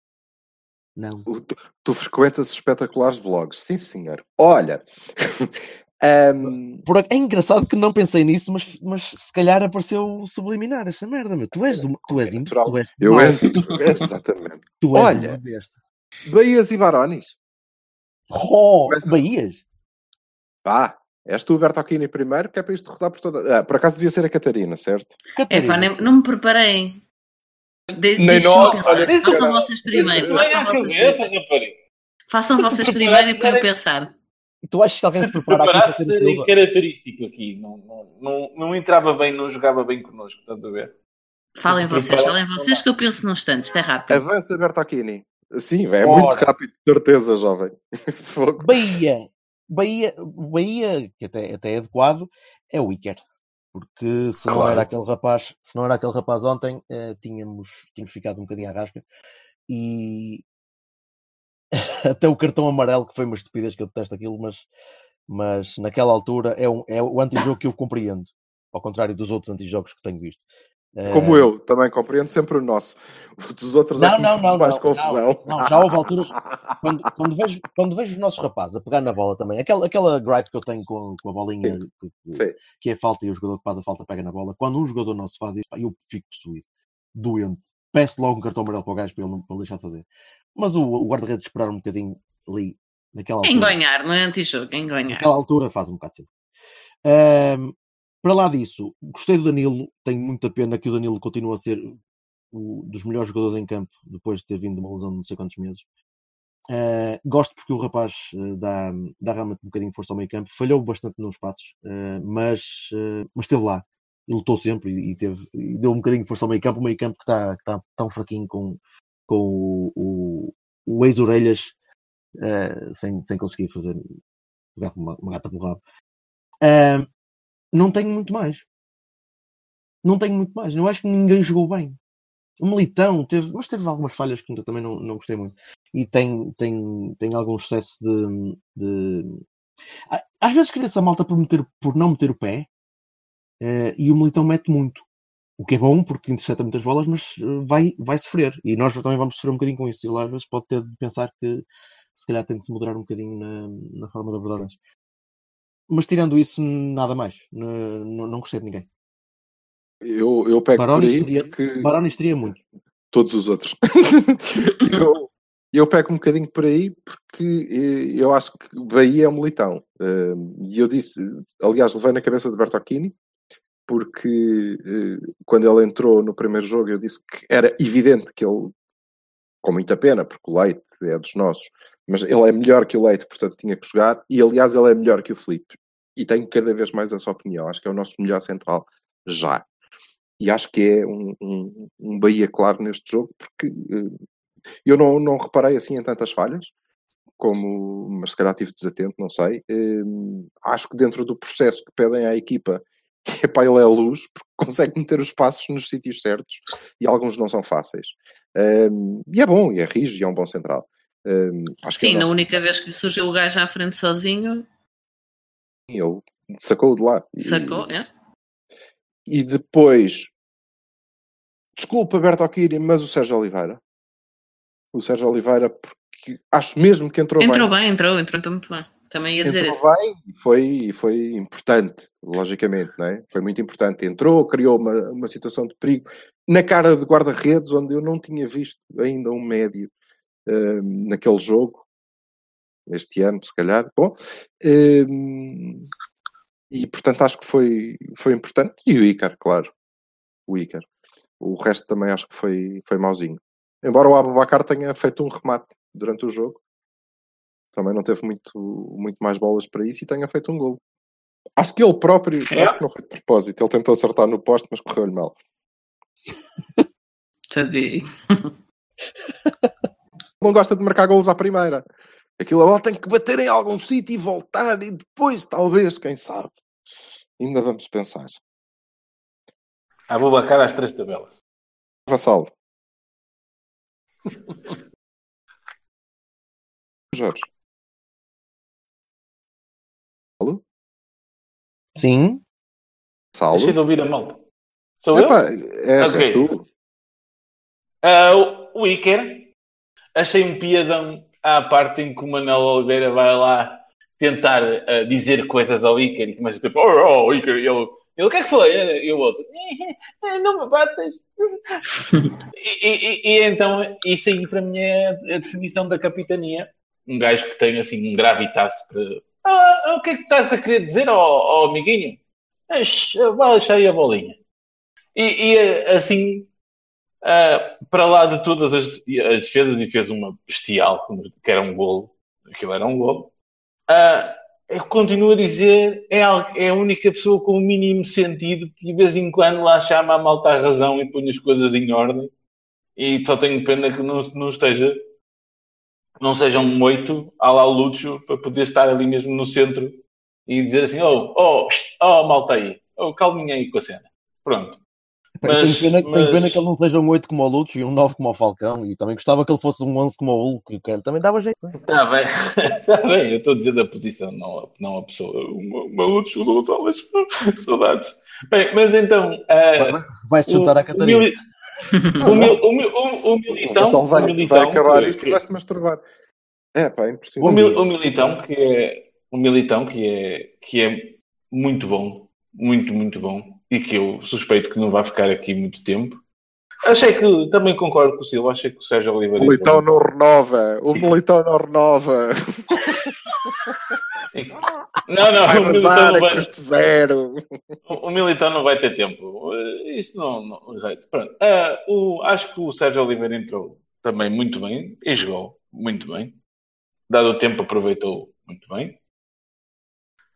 Não. Tu, tu frequentas espetaculares blogs. Sim, senhor. Olha. ahm, Por É engraçado que não pensei nisso, mas, mas se calhar apareceu subliminar essa merda, meu. Tu és, uma, tu és, É imbecil, tu és, eu entro. Exatamente. tu és Olha. uma besta. Bahias e Barones. Oh, Bahias? Vá. És tu, Bertolini, primeiro, que é para isto rodar por toda. Ah, por acaso devia ser a Catarina, certo? É Catarina, pá, nem- não me preparei. De, Nem nós, pensar. olha, façam cara. vocês primeiro. Façam vocês primeiro. Façam vocês primeiro para eu pensar. E tu achas que alguém se prepara aqui sem ser Silva? característico aqui. Não, não, não, não entrava bem, não jogava bem connosco. Estás a ver? Falem vocês, falem vocês que eu penso num instante. Isto é rápido. Avança, Bertolini. Sim, é Ora. muito rápido, de certeza, jovem. Fogo. Bahia. Bahia, Bahia, que até, até é adequado, é o Iker. Porque se não Claro. era aquele rapaz, se não era aquele rapaz ontem, eh, tínhamos, tínhamos ficado um bocadinho à rasca. E até o cartão amarelo, que foi uma estupidez que eu detesto aquilo, mas, mas naquela altura é, um, é o antijogo que eu compreendo. Ao contrário dos outros antijogos que tenho visto. Como Eh, eu, também compreendo sempre o nosso. Dos outros é Não, que me não, faz não, mais não, confusão. não, não, já houve alturas- quando, quando, vejo, quando vejo os nossos rapazes a pegar na bola também, aquela, aquela gripe que eu tenho com, com a bolinha que, que- Sim. que é falta e o jogador que faz a falta pega na bola, quando um jogador nosso faz isso, eu fico possuído, doente. Peço logo um cartão amarelo para o gajo para ele, para ele deixar de fazer. Mas o, o guarda-redes esperar um bocadinho ali, naquela altura, Enganhar, não é anti-jogo, enganhar. naquela altura faz um bocado de sentido. Ahm, para lá disso, gostei do Danilo, tenho muita pena que o Danilo continue a ser o, dos melhores jogadores em campo depois de ter vindo de uma lesão de não sei quantos meses. Uh, gosto porque o rapaz uh, dá, dá realmente um bocadinho de força ao meio campo, falhou bastante nos passos, uh, mas, uh, mas esteve lá e lutou sempre e, e teve, e deu um bocadinho de força ao meio campo. O meio campo que está tá tão fraquinho com, com o, o, o ex-orelhas sem, sem conseguir fazer com uma, uma gata pelo rabo. Uh, não tenho muito mais, não tenho muito mais. Eu acho que ninguém jogou bem. O Militão teve, mas teve algumas falhas que eu também não, não gostei muito. E tem, tem, tem algum excesso de, de... Às vezes cria-se a malta por, meter, por não meter o pé eh, e o Militão mete muito. O que é bom porque intercepta muitas bolas, mas eh, vai, vai sofrer. E nós também vamos sofrer um bocadinho com isso. E ele às vezes pode ter de pensar que se calhar tem de se moderar um bocadinho na, na forma de abordar. Mas tirando isso, nada mais. Não, não, gostei de ninguém. Eu, eu pego Baroni por aí estaria- porque estaria muito. todos os outros. eu, eu pego um bocadinho por aí porque eh, eu acho que Bahia é um militão. Eh, E eu disse, aliás, levei na cabeça de Bertocchini, porque eh, quando ele entrou no primeiro jogo eu disse que era evidente que ele, com muita pena, porque o Leite é dos nossos, mas ele é melhor que o Leite, portanto tinha que jogar, e aliás ele é melhor que o Felipe. E tenho cada vez mais essa opinião. Acho que é o nosso melhor central já. E acho que é um, um, um Bahia claro neste jogo, porque eh, eu não, não reparei assim em tantas falhas, como, mas se calhar estive desatento, não sei. Eh, acho que dentro do processo que pedem à equipa, é para ele é a luz, porque consegue meter os passos nos sítios certos e alguns não são fáceis. Eh, e é bom, e é rijo, e é um bom central. Acho que é Sim, na nosso- única vez que surgiu o gajo à frente sozinho, ele sacou de lá. E- sacou, é? E depois, desculpa, Bertocchini, mas o Sérgio Oliveira. O Sérgio Oliveira, porque acho mesmo que entrou, Entrou bem. bem, entrou, entrou, entrou muito bem. Também ia dizer entrou isso. bem e foi, foi importante, logicamente, não é? Foi muito importante. Entrou, criou uma, uma situação de perigo na cara de guarda-redes, onde eu não tinha visto ainda um médio hum, naquele jogo, este ano, se calhar. Bom, hum, e portanto acho que foi, foi importante. E o Icar, claro. O Icar. O resto também acho que foi, foi mauzinho. Embora o Abubacar tenha feito um remate durante o jogo, também não teve muito, muito mais bolas para isso e tenha feito um golo. Acho que ele próprio, É? acho que não foi de propósito, ele tentou acertar no poste, mas correu-lhe mal. Tadinho. Não gosta de marcar golos à primeira. Aquilo a bola tem que bater em algum sítio e voltar, e depois, talvez, quem sabe. Ainda vamos pensar. Abubacar às três tabelas. Vassalo. Jorge. Alô? Sim. Saulo? Deixei de ouvir a malta. Sou eu? Epá, és, Ok. és tu? Ah, o- o Iker, achei um piadão à parte em que o Manuel Oliveira vai lá tentar ah, dizer coisas ao Iker e começa tipo, oh, oh Iker, ele, ele, o que é que foi? E o outro, "Eh, não me batas. e, e- e então, isso aí para mim é a definição da capitania. Um gajo que tem assim um gravitas para. Ah, o que é que estás a querer dizer, ó ó, amiguinho? Eish, Baixa aí a bolinha. E, e, assim, ah, para lá de todas as, as defesas, e fez uma bestial, que era um golo, aquilo era um golo. Ah, eu continuo a dizer, é, é a única pessoa com o mínimo sentido que de vez em quando lá chama a malta à razão e põe as coisas em ordem. E só tenho pena que não, não esteja, não seja um oito à lá Lúcio para poder estar ali mesmo no centro e dizer assim: oh, oh, oh malta aí, oh, calminha aí com a cena. Pronto. Eu tenho Mas- pena, tenho mas- pena que ele não seja um 8 como o Lúcio e um 9 como o Falcão. E também gostava que ele fosse um 11 como o Hulk. que ele também dava jeito. não é? Está bem, está bem, eu estou a dizer da posição, não, a- não a pessoa. O maluco do Gonçalves, saudades. Bem, mas então. ah, Vai- Vais-te juntar o- à Catarina. O, o, mil- o, mil- o, o militão. o vai, o militão vai acabar que- isto e vai se masturbar. É, pá, é o, impressionante. mil- o militão que é o militão que é que é muito bom, muito muito bom e que eu suspeito que não vai ficar aqui muito tempo. Achei que também concordo com o Silva, achei que o Sérgio Oliveira O Militão não renova. O Militão não renova. não, não, Vai o militão não vai, zero. O Militão não vai ter tempo. Eh, Isto não. não. Pronto. Ah, o, acho que o Sérgio Oliveira entrou também muito bem e jogou muito bem. Dado o tempo, aproveitou muito bem.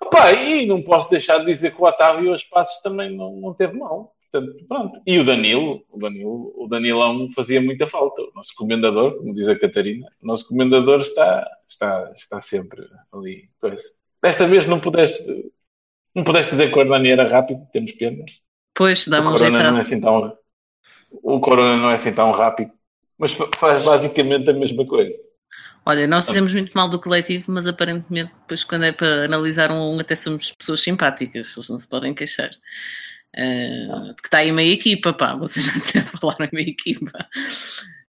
Opa, e não posso deixar de dizer que o Otávio os passos também não, não teve mal. Portanto, pronto. E o Danilo, o Danilo, o Danilão fazia muita falta. O nosso comendador, como diz a Catarina, o nosso comendador está, está, está sempre ali. Pois. Desta vez não pudeste, não pudeste dizer que o Hernani era rápido, temos pena. Pois, dá-me um Corona não é assim tão, o Corona não é assim tão rápido, mas fa- faz basicamente a mesma coisa. Olha, nós dizemos muito mal do coletivo, mas aparentemente, depois, quando é para analisar um a um, até somos pessoas simpáticas, eles não se podem queixar. Ah, que está aí meia equipa, pá, vocês já falaram em meia equipa.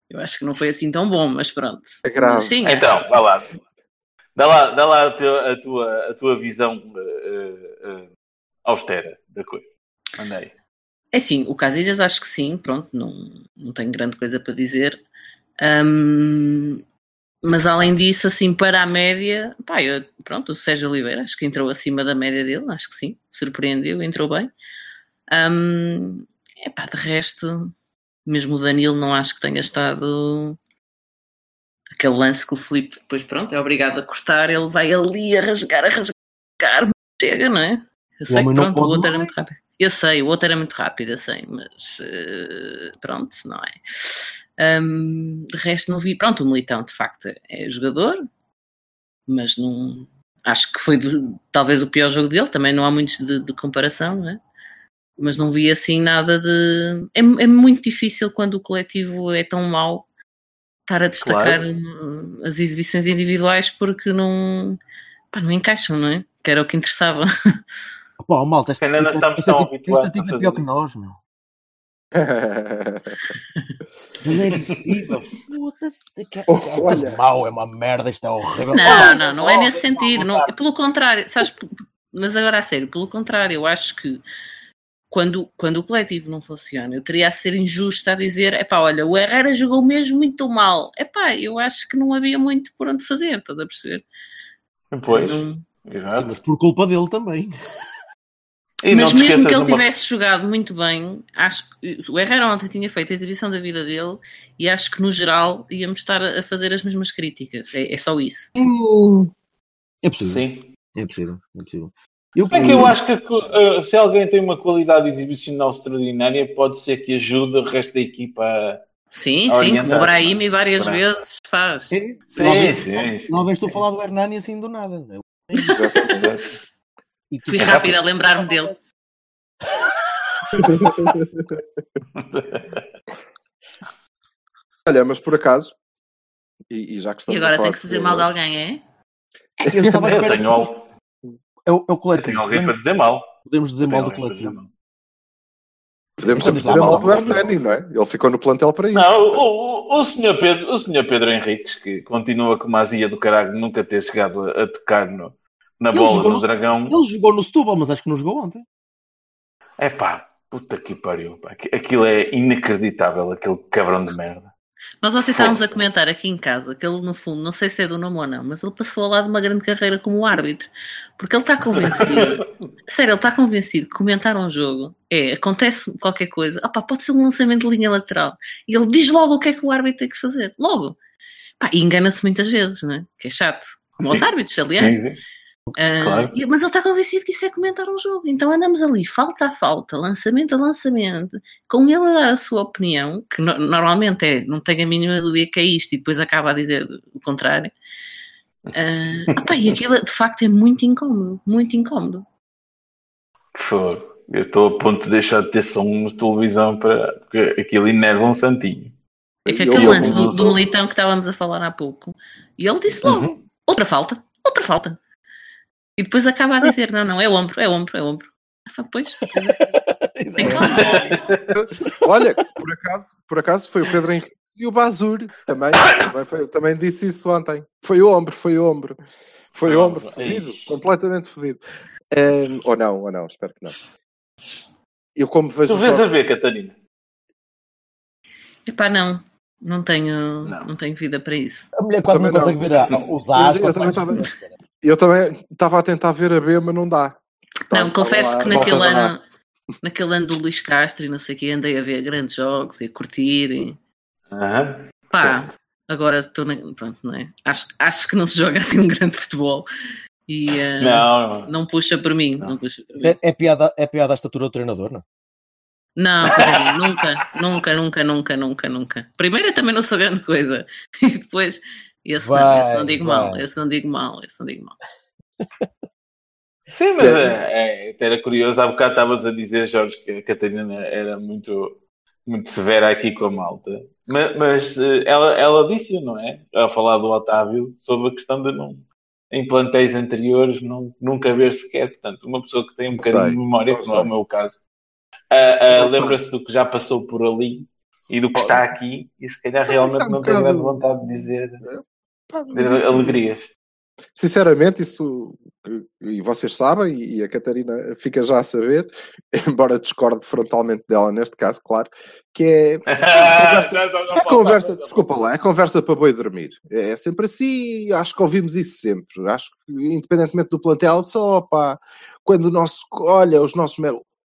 Eu acho que não foi assim tão bom, mas pronto. É grave. Mas sim, Então, vá lá. Dá lá, dá lá a, tua, a, tua, a tua visão uh, uh, austera da coisa. Andei. É sim, o Casilhas acho que sim, pronto, não, não tenho grande coisa para dizer. Um, mas além disso, assim, para a média, pá, eu, pronto, o Sérgio Oliveira acho que entrou acima da média dele, acho que sim, surpreendeu, entrou bem. Um, é pá, de resto, mesmo o Danilo não acho que tenha estado aquele lance que o Felipe depois, pronto, é obrigado a cortar, ele vai ali a rasgar, a rasgar, chega, não é? Eu sei que pronto, o outro era muito rápido. Eu sei, o outro era muito rápido, eu sei, mas uh, pronto, não é? Um, de resto não vi, pronto, o Militão de facto é jogador, mas não acho que foi do, talvez o pior jogo dele, também não há muitos de, de comparação, não é? mas não vi assim nada de. É, é, muito difícil quando o coletivo é tão mau estar a destacar claro. as exibições individuais porque não, pá, não encaixam, não é? Que era o que interessava. Pô, malta, esta tipo, tipo, esta tipo é pior que nós, meu. Ele é agressiva, foda-se. Que, oh, é mau, é uma merda, isto é horrível. Não, não, não é nesse sentido. Não, pelo contrário, sabes, mas agora a sério, pelo contrário, eu acho que quando, quando o coletivo não funciona, eu teria a ser injusta a dizer: é pá, olha, o Herrera jogou mesmo muito mal. É pá, eu acho que não havia muito por onde fazer, estás a perceber? Pois, Sim, mas por culpa dele também. E mas mesmo que ele tivesse jogado muito bem, acho que o Herrera ontem tinha feito a exibição da vida dele e acho que no geral íamos estar a fazer as mesmas críticas. É, é só isso. É possível. Sim. É possível. É possível. Eu, é que eu acho que uh, se alguém tem uma qualidade exibicional extraordinária, pode ser que ajude o resto da equipa a. Sim, a sim, como o Brahim várias Brahim. vezes faz. É isso. Sim, sim, sim, sim. Não vês tu falar do Hernani assim do nada. Fui rápida a lembrar-me dele. Olha, mas por acaso, e, e já que estamos E agora tem que se dizer mal de alguém, é? Eu estava a esperar. Eu tenho algo. É o, é o coletivo. Tem alguém para dizer mal. Podemos dizer mal do coletivo. Podemos sempre dizer mal do Hernani, não é? Ele ficou no plantel para isso. Não, o, o, o, senhor Pedro, o senhor Pedro Henriques, que continua com uma azia do caralho nunca ter chegado a, a tocar no, na ele bola do no, Dragão. Ele jogou no Setúbal, mas acho que não jogou ontem. É pá, puta que pariu. Pá. Aquilo é inacreditável, aquele cabrão de merda. Nós ontem estávamos a comentar aqui em casa que ele, no fundo, não sei se é do nome ou não, mas ele passou ao lado de uma grande carreira como árbitro. Porque ele está convencido, sério, ele está convencido que comentar um jogo é, acontece qualquer coisa, opa, pode ser um lançamento de linha lateral. E ele diz logo o que é que o árbitro tem que fazer. Logo. Pá, e engana-se muitas vezes, né? Que é chato. Como os árbitros, aliás. Sim, sim. Uh, claro. Mas ele está convencido que isso é comentar um jogo. Então andamos ali, falta a falta, lançamento a lançamento, com ele a dar a sua opinião, que no, normalmente é, não tenho a mínima dúvida que é isto, e depois acaba a dizer o contrário. Uh, opa, e aquilo de facto é muito incómodo, muito incómodo. Eu estou a ponto de deixar de ter som na televisão para porque aquilo enerva um santinho. É que aquele lance do, do militão que estávamos a falar há pouco, e ele disse logo: uhum. outra falta, outra falta. E depois acaba a dizer: não, não, é ombro, é ombro, é ombro. Ah, pois. Olha, por acaso, por acaso foi o Pedro Henrique e o Basur também, também, também, disse isso ontem. Foi o ombro, foi o ombro. Foi o ombro fodido, completamente fodido. Um, ou não, ou não, espero que não. Eu como vejo. Tu vês jogos... a ver, Catarina? Epá, não. Não tenho, não. não tenho vida para isso. A mulher quase não consegue ver os asas. Eu, eu, também eu também estava a tentar ver a B, mas não dá. Não, confesso que naquele ano, naquele ano do Luís Castro e não sei o que, andei a ver grandes jogos e a curtir. E... Uhum. Pá, agora estou na. Pronto, não é? Acho, acho que não se joga assim um grande futebol. E uh, não, não. não puxa por mim. Não. não puxa por mim. É, é, piada, é piada a estatura do treinador, não? Não, nunca, nunca, nunca, nunca, nunca, nunca. Primeiro eu também não sou grande coisa. E depois esse, vai, não, esse não digo vai. mal, esse não digo mal, esse não digo mal. Sim, mas é, é, era curioso, há bocado estavas a dizer, Jorge, que a Catarina era muito, muito severa aqui com a malta. Mas, mas eh, ela, ela disse, não é? A falar do Otávio sobre a questão de não, em plantéis anteriores não, nunca ver sequer. Portanto, uma pessoa que tem um bocadinho sei, de memória, que não é o meu caso, uh, uh, lembra-se do que já passou por ali e do que está aqui, e se calhar realmente não tem grande vontade de dizer. Pá, isso, alegrias. Sinceramente, isso, e vocês sabem, e a Catarina fica já a saber, embora discorde frontalmente dela neste caso, claro, que é. É conversa, desculpa lá, é conversa para boi dormir. É sempre assim, acho que ouvimos isso sempre. Acho que, independentemente do plantel, só pá, quando o nosso, olha, os nossos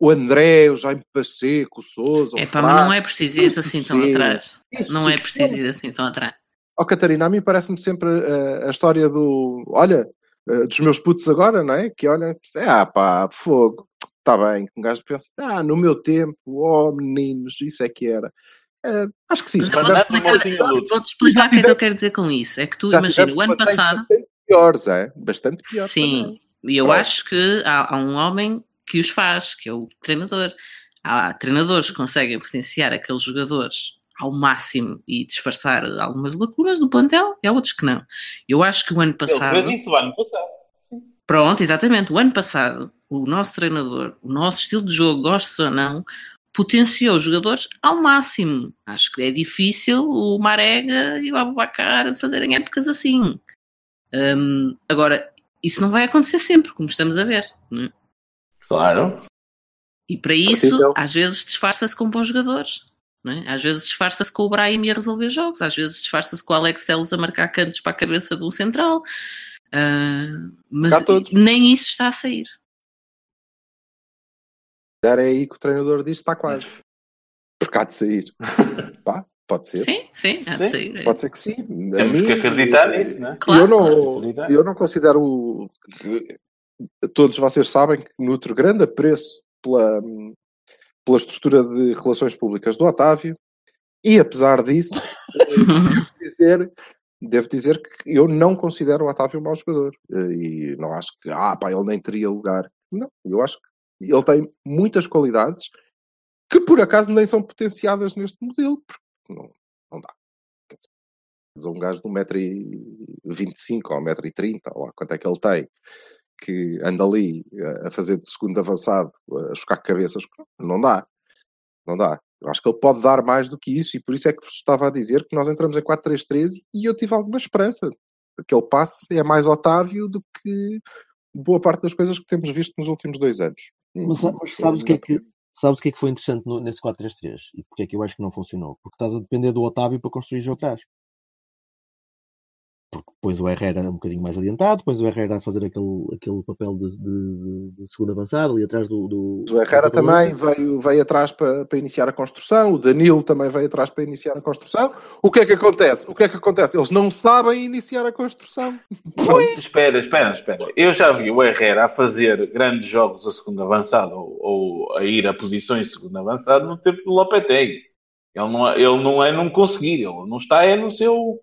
o André, o Jaime Pacheco, o Souza. É pá, mas não é preciso ir assim tão atrás. Não é preciso ir assim tão atrás. Ó oh, Catarina, a mim parece-me sempre uh, a história do. Olha, uh, dos meus putos agora, não é? Que olham e ah pá, fogo, está bem. Um gajo pensa, ah, no meu tempo, oh meninos, isso é que era. Uh, acho que sim. Mas vou-te explicar, o que é que eu quero dizer com isso. É que tu, imagina, o ano passado. Bastante piores, é? Bastante piores. Sim, e eu Pronto. acho que há, há um homem que os faz, que é o treinador. Há treinadores que conseguem potenciar aqueles jogadores ao máximo e disfarçar algumas lacunas do plantel, e há outros que não. Eu acho que o ano passado. Ele fez isso o ano passado. Pronto, exatamente. O ano passado, o nosso treinador, o nosso estilo de jogo, gosto ou não, potenciou os jogadores ao máximo. Acho que é difícil o Marega e o Abubacar fazerem épocas assim. Um, agora, isso não vai acontecer sempre, como estamos a ver. É? Claro. E para isso, então. às vezes disfarça-se com bons jogadores. É? Às vezes disfarça-se com o Brahim a resolver jogos, às vezes disfarça-se com o Alex Telles a marcar cantos para a cabeça do central, uh, mas nem isso está a sair. Era aí que o treinador diz está quase. Porque há de sair. Pá, pode ser. Sim, sim, há de sair. É. Pode ser que sim. Temos mim, que acreditar nisso, não é? Claro. Eu não, eu não considero. Todos vocês sabem que nutro grande apreço pela, pela estrutura de relações públicas do Otávio, e apesar disso, devo dizer, devo dizer que eu não considero o Otávio um mau jogador. E não acho que, ah, pá, ele nem teria lugar. Não, eu acho que ele tem muitas qualidades que por acaso nem são potenciadas neste modelo, porque não, não dá. Quer dizer, um gajo de 1,25m ou 1,30m, ou quanto é que ele tem, que anda ali a fazer de segundo avançado, a chocar cabeças, não dá. Não dá. Eu acho que ele pode dar mais do que isso e por isso é que vos estava a dizer que nós entramos em 4-3-3 e eu tive alguma esperança. Aquele passe é mais Otávio do que boa parte das coisas que temos visto nos últimos dois anos. Mas, mas sabes o que é que sabes o que é que foi interessante no, nesse 4-3-3 e porque é que eu acho que não funcionou? Porque estás a depender do Otávio para construir jogo atrás porque pões o Herrera um bocadinho mais adiantado, pões o Herrera a fazer aquele, aquele papel de, de, de segundo avançado ali atrás do. do o Herrera também veio, veio atrás para, para iniciar a construção, o Danilo também veio atrás para iniciar a construção. O que é que acontece? O que é que acontece? Eles não sabem iniciar a construção. Pois. Espera, espera, espera. Eu já vi o Herrera a fazer grandes jogos a segundo avançado ou, ou a ir a posições de segundo avançado no tempo do Lopetegui. Ele não, é, ele não é não conseguir, ele não está é no seu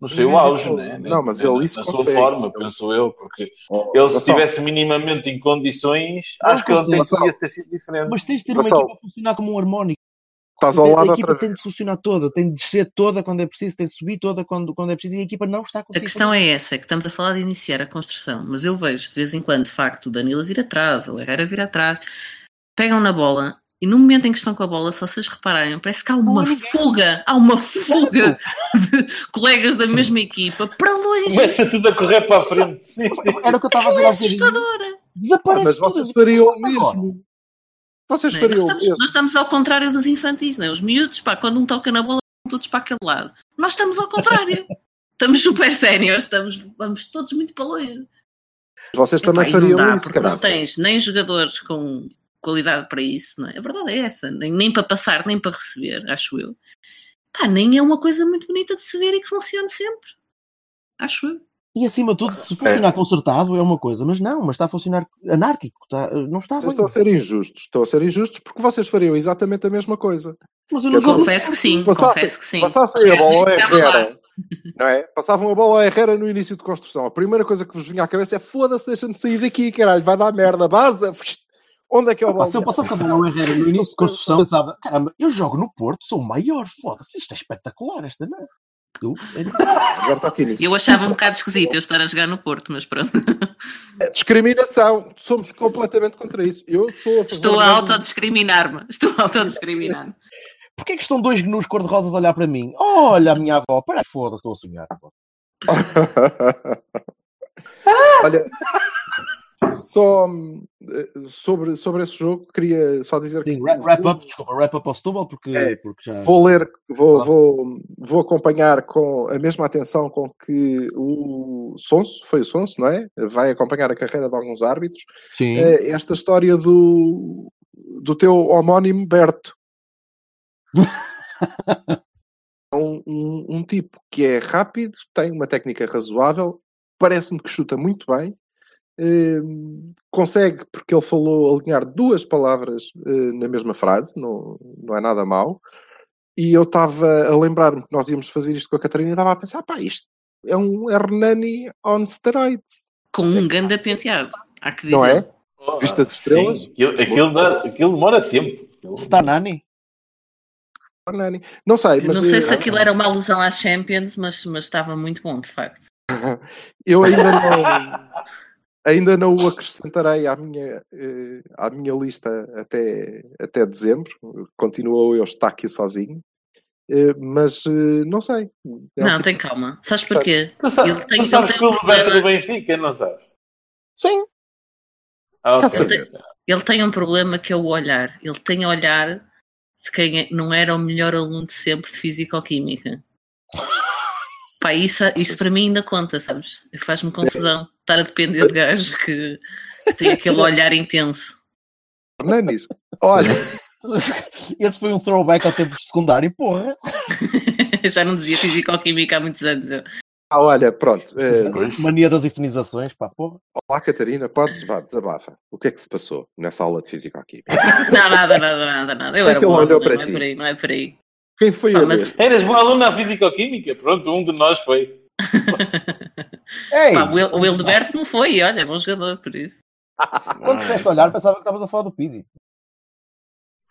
no seu auge, né? Não, mas ele isso na consegue, sua forma, então. penso eu, porque oh, ele se estivesse minimamente em condições, não acho que ele teria ter sido diferente. Mas tens de ter uma equipa a funcionar como um harmónico. Estás ao lado a equipa tem de funcionar toda, tem de descer toda quando é preciso, tem de subir toda quando, quando é preciso e a equipa não está conseguindo. A questão é essa, é que estamos a falar de iniciar a construção, mas eu vejo de vez em quando, de facto, o Danilo vir atrás, o Herrera vir atrás, pegam na bola e no momento em que estão com a bola, se vocês repararem, parece que há uma fuga, há uma fuga de colegas da mesma equipa para longe. Começa tudo a correr para a frente. Era o que eu estava a dizer. É assustadora. Desaparece. Ah, mas vocês fariam o mesmo. Vocês fariam o mesmo. Nós estamos ao contrário dos infantis, não é? Os miúdos, pá, quando um toca na bola, todos para aquele lado. Nós estamos ao contrário. estamos super séniores, estamos, vamos todos muito para longe. Vocês também fariam não dá, isso. Não tens nem jogadores com qualidade para isso, não é? A verdade é essa, nem, nem para passar, nem para receber, acho eu. Pá, nem é uma coisa muito bonita de se ver e que funcione sempre. Acho eu. E acima de tudo, se funcionar é. consertado é uma coisa, mas não, mas está a funcionar anárquico, está, não está vocês estão a ser injustos, estão a ser injustos porque vocês fariam exatamente a mesma coisa. Mas eu não confesso que sim, passassem, confesso que sim. Passassem a bola ao Herrera, não é? Passavam a bola ao Herrera no início de construção. A primeira coisa que vos vinha à cabeça é foda-se, deixa-me sair daqui, caralho, vai dar merda, baza, Onde é que é o Opa, Se eu passasse a bola ao Herrera no início de construção, pensava: caramba, eu jogo no Porto, sou o maior, foda-se, isto é espetacular, esta merda. Eu, eu achava um bocado esquisito eu estar a jogar no Porto, mas pronto. É discriminação, somos completamente contra isso. Eu sou a Estou a autodiscriminar-me. Estou a autodiscriminar-me. Porquê que estão dois gnus cor-de-rosas a olhar para mim? Olha a minha avó, para foda-se, estou a sonhar. Olha, só eh, sobre, sobre esse jogo, queria só dizer Sim, que wrap, up, desculpa, wrap up ao Setúbal, porque, É, porque já. vou ler, vou, Ah. vou, vou acompanhar com a mesma atenção com que o Sonso, foi o Sonso, não é? Vai acompanhar a carreira de alguns árbitros. Sim. Eh, esta história do, do teu homónimo Berto. É um, um, um tipo que é rápido, tem uma técnica razoável, parece-me que chuta muito bem. Eh, consegue, porque ele falou, alinhar duas palavras eh, na mesma frase, não, não é nada mau. E eu estava a lembrar-me que nós íamos fazer isto com a Catarina e estava a pensar, pá, isto é um Hernani on steroids, Com um ganda penteado, há que dizer. não é? Viste as estrelas? Sim, aquilo, aquilo, dá- aquilo demora tempo. Star Nani? Não sei, Eu mas não sei eh, se aquilo era uma alusão às Champions, mas, mas estava muito bom, de facto. Eu ainda não, ainda não o acrescentarei à minha, eh, à minha lista até, até dezembro. Continuou eu estáquio sozinho. Eh, mas eh, não sei. É não, tipo- tem calma. Sabes porquê? Tu, sa- Ele tem- tu sabes ele que o tem um Roberto do problema- Benfica, não sabes? Sim, Ah, Quer ok. saber? Ele tem um problema que é o olhar. Ele tem olhar de quem é- não era o melhor aluno de sempre de Físico-Química. Pá, isso, isso para mim ainda conta, sabes? Faz-me confusão estar a depender de gajos que têm aquele olhar intenso. Hernanis. Olha, Esse foi um throwback ao tempo de secundário, porra. Já não dizia Físico-Química há muitos anos. eu. ah, olha, pronto. Pois. Mania das infinizações, pá, porra. olá, Catarina, podes, vá, desabafa. O que é que se passou nessa aula de física aqui? Não, nada, nada, nada, nada. Eu É era para não é por aí, não é por aí. Quem foi Pá, a mas-? Eras boa aluna na Físico-Química? Pronto, um de nós foi. Ei! Pá, o Il- o Hildeberto não foi, olha, é bom jogador, por isso. Quando disseste olhar, pensava que estavas a falar do Pizzi.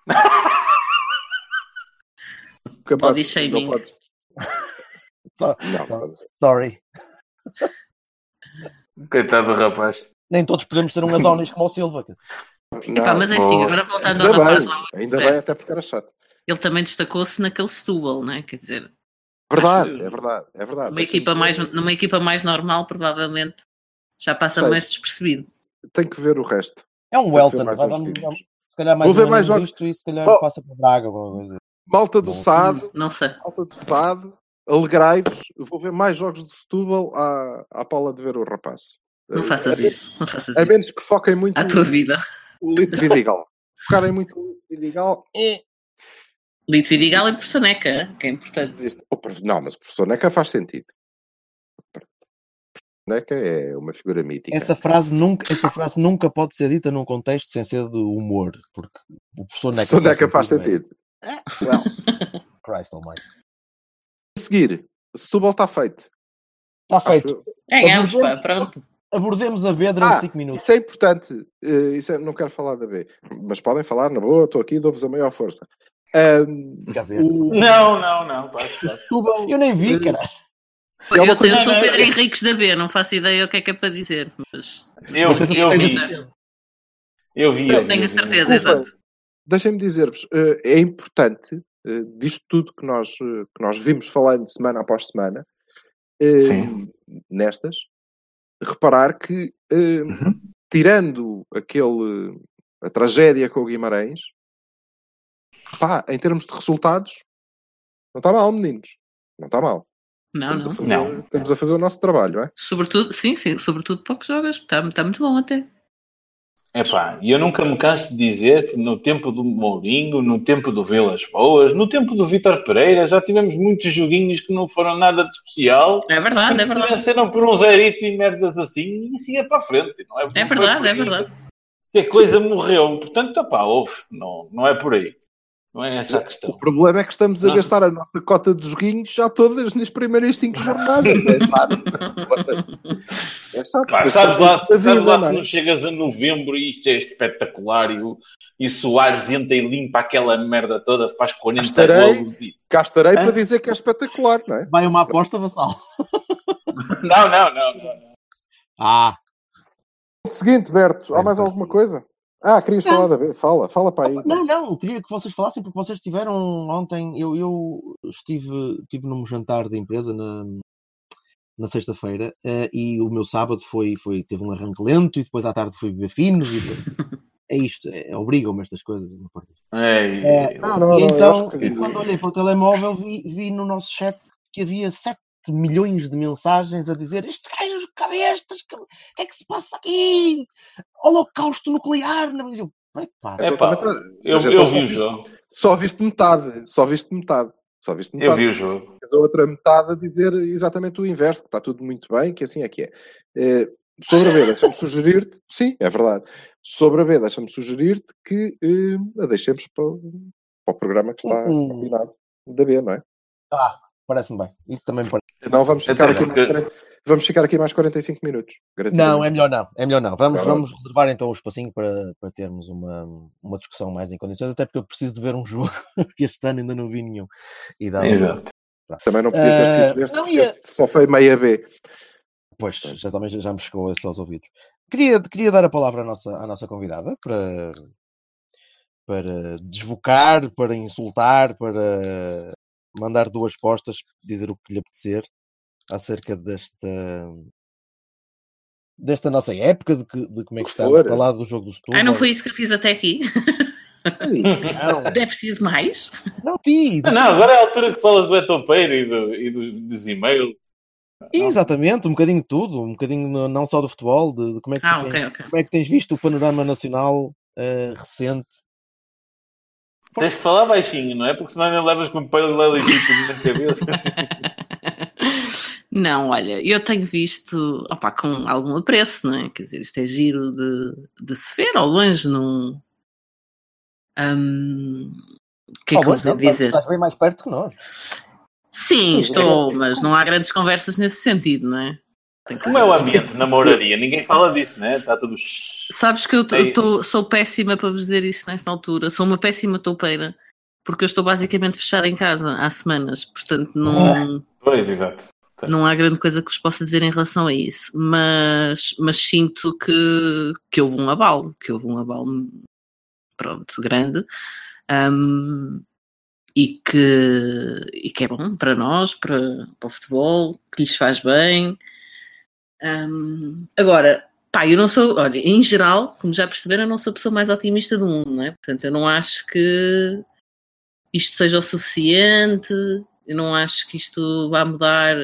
Body shaming. Não, podes- So- não, so-. Sorry. Coitado do rapaz. Nem todos podemos ser um Adonis como o Silva. dizer. Epá, mas é assim, agora voltando ao Ainda rapaz bem, lá, ainda É. bem, até porque era chato. Ele também destacou-se naquele Setúbal, né? Quer dizer, Verdade, é verdade, é verdade. uma Deixa-me equipa mais, numa equipa mais normal, provavelmente já passa Sei. mais despercebido. Tenho que ver o resto. É um Tem Welton. se calhar mais Vou ver mais jogos. disto e se calhar Oh. passa para Braga. Malta do. Sado, Não sei. malta do Sado, alegrai-vos. Vou ver mais jogos de Setúbal à, à Paula de ver o rapaz. Não Eh, faças a isso. Não faças A isso. menos que foquem muito À tua vida. o Lito Vidigal. Focarem muito o Lito Vidigal, é, Lito Vidigal e por Soneca, que é importante. Não, mas o professor Neca faz sentido. Professor Neca é uma figura mítica. Essa frase, nunca, essa frase nunca pode ser dita num contexto sem ser de humor. Porque o professor O Neca professor Neca faz é- sentido. Well, Christ Almighty. A seguir, Setúbal está feito. Está feito. Ganhamos, pá, Abordemos- pronto. Abordemos a B durante Ah, 5 minutos. Isso é importante. Eh, isso é- não quero falar da B. Mas podem falar, na boa, estou aqui, dou-vos a maior força. Ver? o Não, não, não. Setúbal, Eu nem vi, eh, cara. É Eu, eu sou Pedro é- Henriques da B, não faço ideia o que é que é para dizer, mas Eu, Mas eu vi, eu vi. eu tenho eu a certeza, exato. Deixem-me dizer-vos, eh, é importante, eh, disto tudo que nós, que nós vimos falando semana após semana, Sim. nestas, reparar que, Uhum. tirando aquele, a tragédia com o Guimarães, pá, em termos de resultados, não está mal, meninos. Não está mal. Não, Estamos, não. A fazer, Não. estamos a fazer o nosso trabalho, não é? Sobretudo, sim, sim, sobretudo poucos jogas. Está, está muito bom até. Epá, e eu nunca me canso de dizer que no tempo do Mourinho, no tempo do Vilas Boas, no tempo do Vítor Pereira, já tivemos muitos joguinhos que não foram nada de especial. É verdade, é que se verdade. venceram por um zerito e merdas assim e siga para a frente. Não é, É verdade, é verdade. Que a coisa morreu. Portanto, opá, ouve, não, não é por aí. Não é essa a O questão. problema é que estamos a Não. gastar a nossa cota de joguinhos já todas nas primeiras cinco jornadas. É chato. É chato. Pá, Mas sabes lá, da vida, sabes lá não é? se não chegas a novembro e isto é espetacular e o e Soares entra e limpa aquela merda toda, faz 40 Estarei. golos e... Cá estarei Hã? para dizer que é espetacular, não é? Vai uma aposta, Vassal. Não, não, não, não. não. Ah, Seguinte, Berto, há mais alguma coisa? Ah, querias falar da B? Fala, fala para aí. não, não, queria que vocês falassem, porque vocês estiveram ontem. Eu, eu estive, estive num jantar da empresa na, na sexta-feira eh, e o meu sábado foi, foi, teve um arranque lento e depois à tarde fui beber finos e é isto, é, obrigam-me estas coisas. não paro disto. É, É, Não, não, e não, eu então, acho que- e quando olhei para o telemóvel, vi, vi no nosso chat que havia 7 milhões de mensagens a dizer este gajo cabestas, que- o que é que se passa aqui? Holocausto nuclear! Eu, "Epá, É pá, também tá- eu, mas eu então vi só o viste- jogo. Só viste metade, só viste metade. Só viste Eu metade. vi o jogo. Tens a outra metade a dizer exatamente o inverso, que está tudo muito bem, que assim é que é. Eh, sobre a B, deixa-me sugerir-te, sim, é verdade. Sobre a B, deixa-me sugerir-te que eh, a deixemos para, o- para o programa que está Hum. combinado da B, não é? Ah, parece-me bem. Isso também me parece. Senão vamos Até ficar, aqui mais 40, vamos ficar aqui mais 45 minutos. Não, é melhor não. É melhor não. Vamos, Tá bem. vamos reservar então o espacinho para, para termos uma, uma discussão mais em condições, até porque eu preciso de ver um jogo que este ano ainda não vi nenhum. E dá Exato. Também não podia ter sido Eh, este, não, porque e a- este só foi meia B. Pois, já também já, já me chegou isso aos ouvidos. Queria, queria dar a palavra à nossa, à nossa convidada para, para desbocar, para insultar, para mandar duas postas, dizer o que lhe apetecer acerca desta desta nossa época, de, que- de como é que estamos, para lá do jogo do Setúbal. Ah, não foi isso que eu fiz até aqui. Não, É preciso mais? não, ti, Ah, Não, agora é a altura que falas do etopeiro e, do, e do, dos e-mails. Exatamente, um bocadinho de tudo, um bocadinho não só do futebol, de, de como, é que Ah, tens, ok, ok. como é que tens visto o panorama nacional eh, recente. Tens que falar baixinho, não é? Porque senão ainda levas com o paralelo na cabeça. Não, olha, eu tenho visto opa, com algum apreço, não é? Quer dizer, isto é giro de, de se ver ao longe, não. Hum, O que é que eu vou não, dizer? Estás bem mais perto que nós. Sim, é estou, mas não há grandes conversas nesse sentido, não é? Como é o ambiente na moradia? Ninguém fala disso, né? Está tudo. Sabes que eu É tô- sou péssima para vos dizer isto nesta altura. Sou uma péssima toupeira. Porque eu estou basicamente fechada em casa há semanas. Portanto, não, Pois, exato. não há grande coisa que vos possa dizer em relação a isso. Mas, mas sinto que, que houve um abalo. Que houve um abalo, pronto, grande. Ahm, e, que, e que é bom para nós, para, para o futebol, que lhes faz bem. Ahm, agora, pá, eu não sou, olha, em geral, como já perceberam, eu não sou a pessoa mais otimista do mundo, não é? Portanto, eu não acho que isto seja o suficiente, eu não acho que isto vá mudar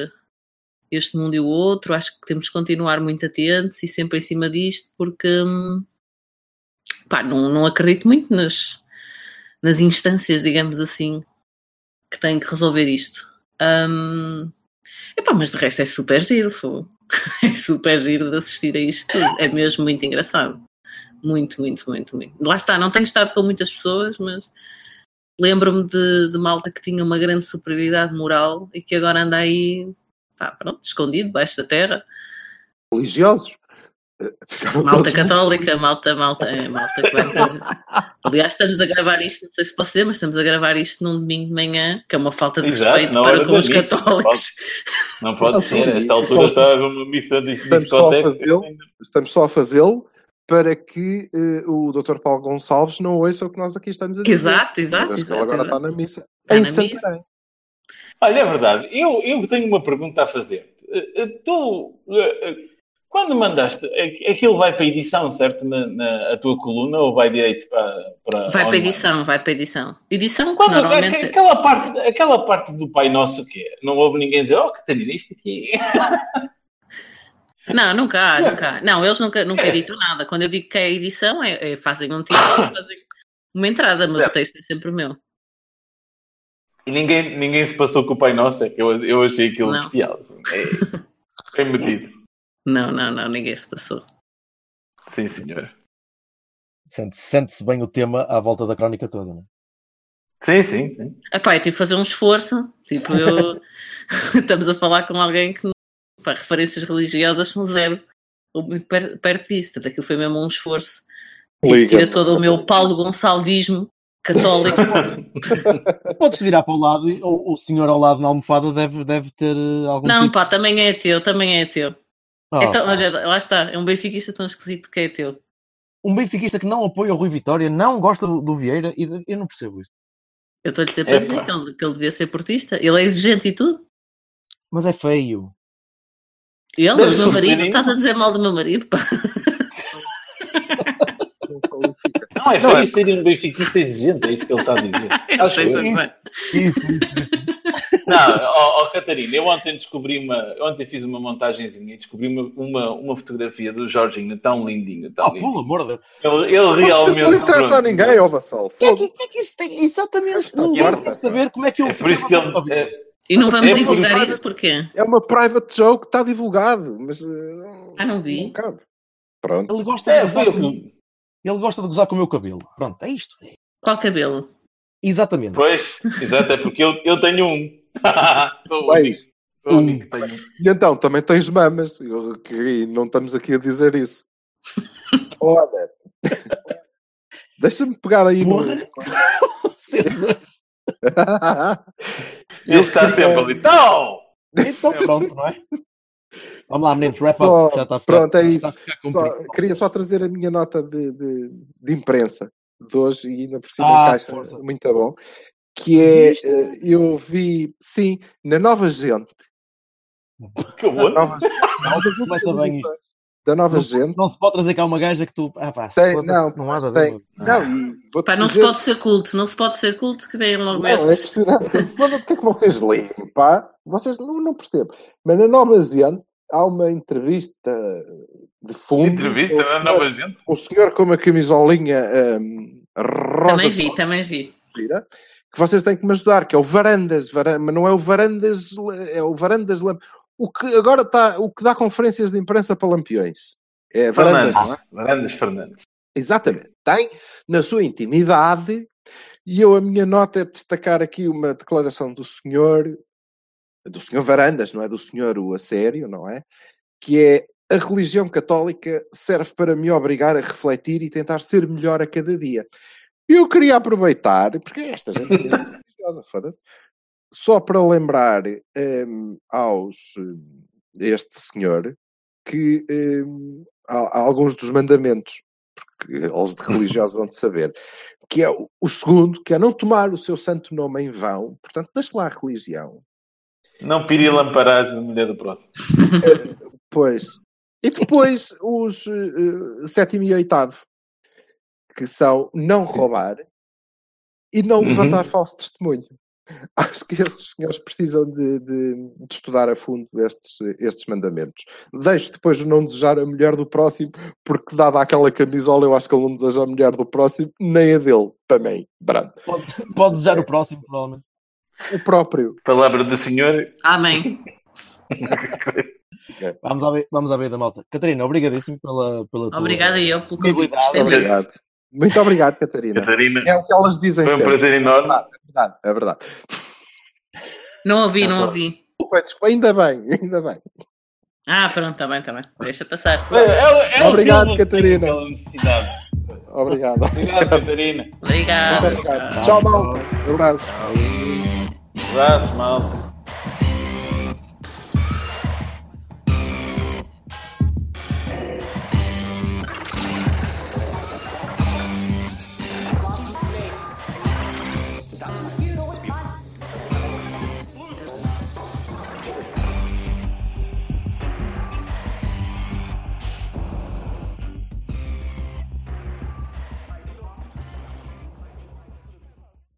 este mundo e o outro, acho que temos que continuar muito atentos e sempre em cima disto, porque hum, pá, não, não acredito muito nas, nas instâncias, digamos assim, que têm que resolver isto. Hum, epá, mas de resto é super giro, fogo. é super giro de assistir a isto tudo. É mesmo muito engraçado. Muito, muito, muito, muito. Lá está, não tenho estado com muitas pessoas, mas lembro-me de, de malta que tinha uma grande superioridade moral e que agora anda aí, pá, pronto, escondido, debaixo da terra. religiosos. Ficaram Malta todos católica, malta, malta, é, malta que vai ter- Aliás, estamos a gravar isto, não sei se posso dizer, mas estamos a gravar isto num domingo de manhã, que é uma falta de Exato, respeito para com os missa, católicos. Não pode Não, ser. sim, Esta e altura só- está uma missa de Estamos só a fazê-lo. Estamos só a fazê-lo para que eh, o Dr. Paulo Gonçalves não ouça o que nós aqui estamos a dizer. Exato, exato, Mas exato, ele agora exato. está na missa. Está em na missa. Santarém. Olha, é verdade. Eu, eu tenho uma pergunta a fazer. Eh, eh, Tu, eh, quando mandaste, eh, aquilo vai para edição, certo? Na, na- a tua coluna ou vai direito para. para Vai para edição, vai para edição. Edição Quando, normalmente. aque- aquela, parte, aquela parte do Pai Nosso que é, não houve ninguém dizer, oh, Catarina, isto aqui. Não, nunca há, nunca há. Não, eles nunca, nunca É. editam nada. Quando eu digo que é edição, é, é- fazem um título, fazem uma entrada, mas Não. o texto é sempre meu. E ninguém, ninguém se passou com o Pai Nosso, é que eu, eu achei aquilo Não. bestial. assim. É, bem metido. Não, não, não, ninguém se passou. Sim, senhor. Sente- Sente-se bem o tema à volta da crónica toda, não é? Sim, sim, sim. Epá, eu tive que fazer um esforço. Tipo, eu. Estamos a falar com alguém que. Pá, referências religiosas são zero. Ou muito per- perto disso. Portanto, aquilo foi mesmo um esforço. Tive que ir a Liga. todo o meu Paulo Gonçalvismo católico. Podes virar para o lado e o, o senhor ao lado na almofada deve, deve ter eh, algum Não, tipo... pá, também é teu, também é teu. Então, olha, lá está, é um benfiquista tão esquisito que é teu. Um benfiquista que não apoia o Rui Vitória, não gosta do, do Vieira, e de- eu não percebo isso. Eu estou-lhe sempre a Epá. dizer que ele, que ele devia ser portista. Ele é exigente e tudo. Mas é feio. Ele, Deve o meu marido, estás a dizer mal do meu marido? pá. Não. Não, é Não, feio é- ser um benfiquista exigente, é isso que ele está a dizer. Eu Acho bem. Isso, isso, isso. Não, ó, ó, Catarina, eu ontem descobri uma. eu Ontem fiz uma montagenzinha e descobri uma, uma, uma fotografia do Jorginho tão lindinho, tão Oh, lindinho. pelo amor de Deus. Ele, ele realmente. não interessa a ninguém, ó Vassal. O que, é que, que é que isso tem? Exatamente. Ninguém quer saber como é que eu É por isso que ele. é- E não vamos É divulgar isso- isso porquê? É uma private joke que está divulgado, mas. eh, Ah, não vi. Não cabe. Pronto. Ele gosta, é, de gozar com... que. ele gosta de gozar com o meu cabelo. Pronto, é isto. Qual cabelo? Exatamente. Pois, exato, é porque eu, eu tenho um. Sou Bem, único. Sou o único que tenho um. E então, também tens mamas. Eu, que não estamos aqui a dizer isso. Olha. Deixa-me pegar aí no. Porra. Ele está sempre ali. Não! então pronto, não é? Vamos lá, meninos, wrap Só- up. Já está a ficar, pronto, é isso. Só- queria só trazer a minha nota de, de, de imprensa de hoje e ainda por cima Ah, encaixa força. muito bom. Que é, Viste? eh, eu vi, sim, na Nova Gente. Que horror! Nova, começa bem isto. da Nova Não, Gente. não se pode trazer cá uma gaja que tu. Ah, pá, Tem- não, não há tem-. Não, e vou Pá, não se pode ser culto, não se pode ser culto que vem logo Não, é o que é que vocês leem, pá? Vocês não, não percebo. Mas na Nova Zelândia há uma entrevista de fundo. Entrevista na senhor- nova gente. O senhor com uma camisolinha hum, rosa Também vi, também vi. gira, que vocês têm que me ajudar, que é o Varandas, Varan- mas não é o Varandas, é o Varandas o que agora está, o que dá conferências de imprensa para lampiões. É Varandas, Fernandes. é? Varandas Fernandes. Exatamente. Tem na sua intimidade, e eu a minha nota é destacar aqui uma declaração do senhor, do senhor Varandas, não é do senhor o a sério, não é? Que é a religião católica serve para me obrigar a refletir e tentar ser melhor a cada dia. Eu queria aproveitar, porque esta gente é religiosa, foda-se, só para lembrar hum, aos hum, este senhor que hum, há, há alguns dos mandamentos porque eles de religiosos vão de saber, que é o, o segundo, que é não tomar o seu santo nome em vão, portanto, deixe lá a religião. Não pire lamparás da mulher do próximo. Pois. E depois os eh, sétimo e oitavo, que são não roubar e não Uhum. levantar falso testemunho. Acho que estes senhores precisam de, de- de estudar a fundo estes, estes mandamentos. Deixo depois o não desejar a mulher do próximo, porque dada aquela camisola, eu acho que ele não deseja a mulher do próximo, nem a dele também. Brando. Pode, pode desejar o próximo, provavelmente. O próprio. Palavra do Senhor. Amém. Vamos à, vamos à beira da malta. Catarina, obrigadíssimo pela, pela tua. Obrigada eu pelo convite. Obrigado, muito. Obrigado. Catarina. Catarina, É o que elas dizem foi um sempre. prazer enorme. É verdade, é verdade. Não ouvi, não Então. ouvi. Desculpa, desculpa, ainda bem, ainda bem. Ah, pronto, está bem, está bem. Deixa passar. É, é, é Obrigado, Catarina. Obrigado. Obrigado, Catarina. Obrigado. Tchau. Tchau, malta. Um abraço. Um abraço, malta.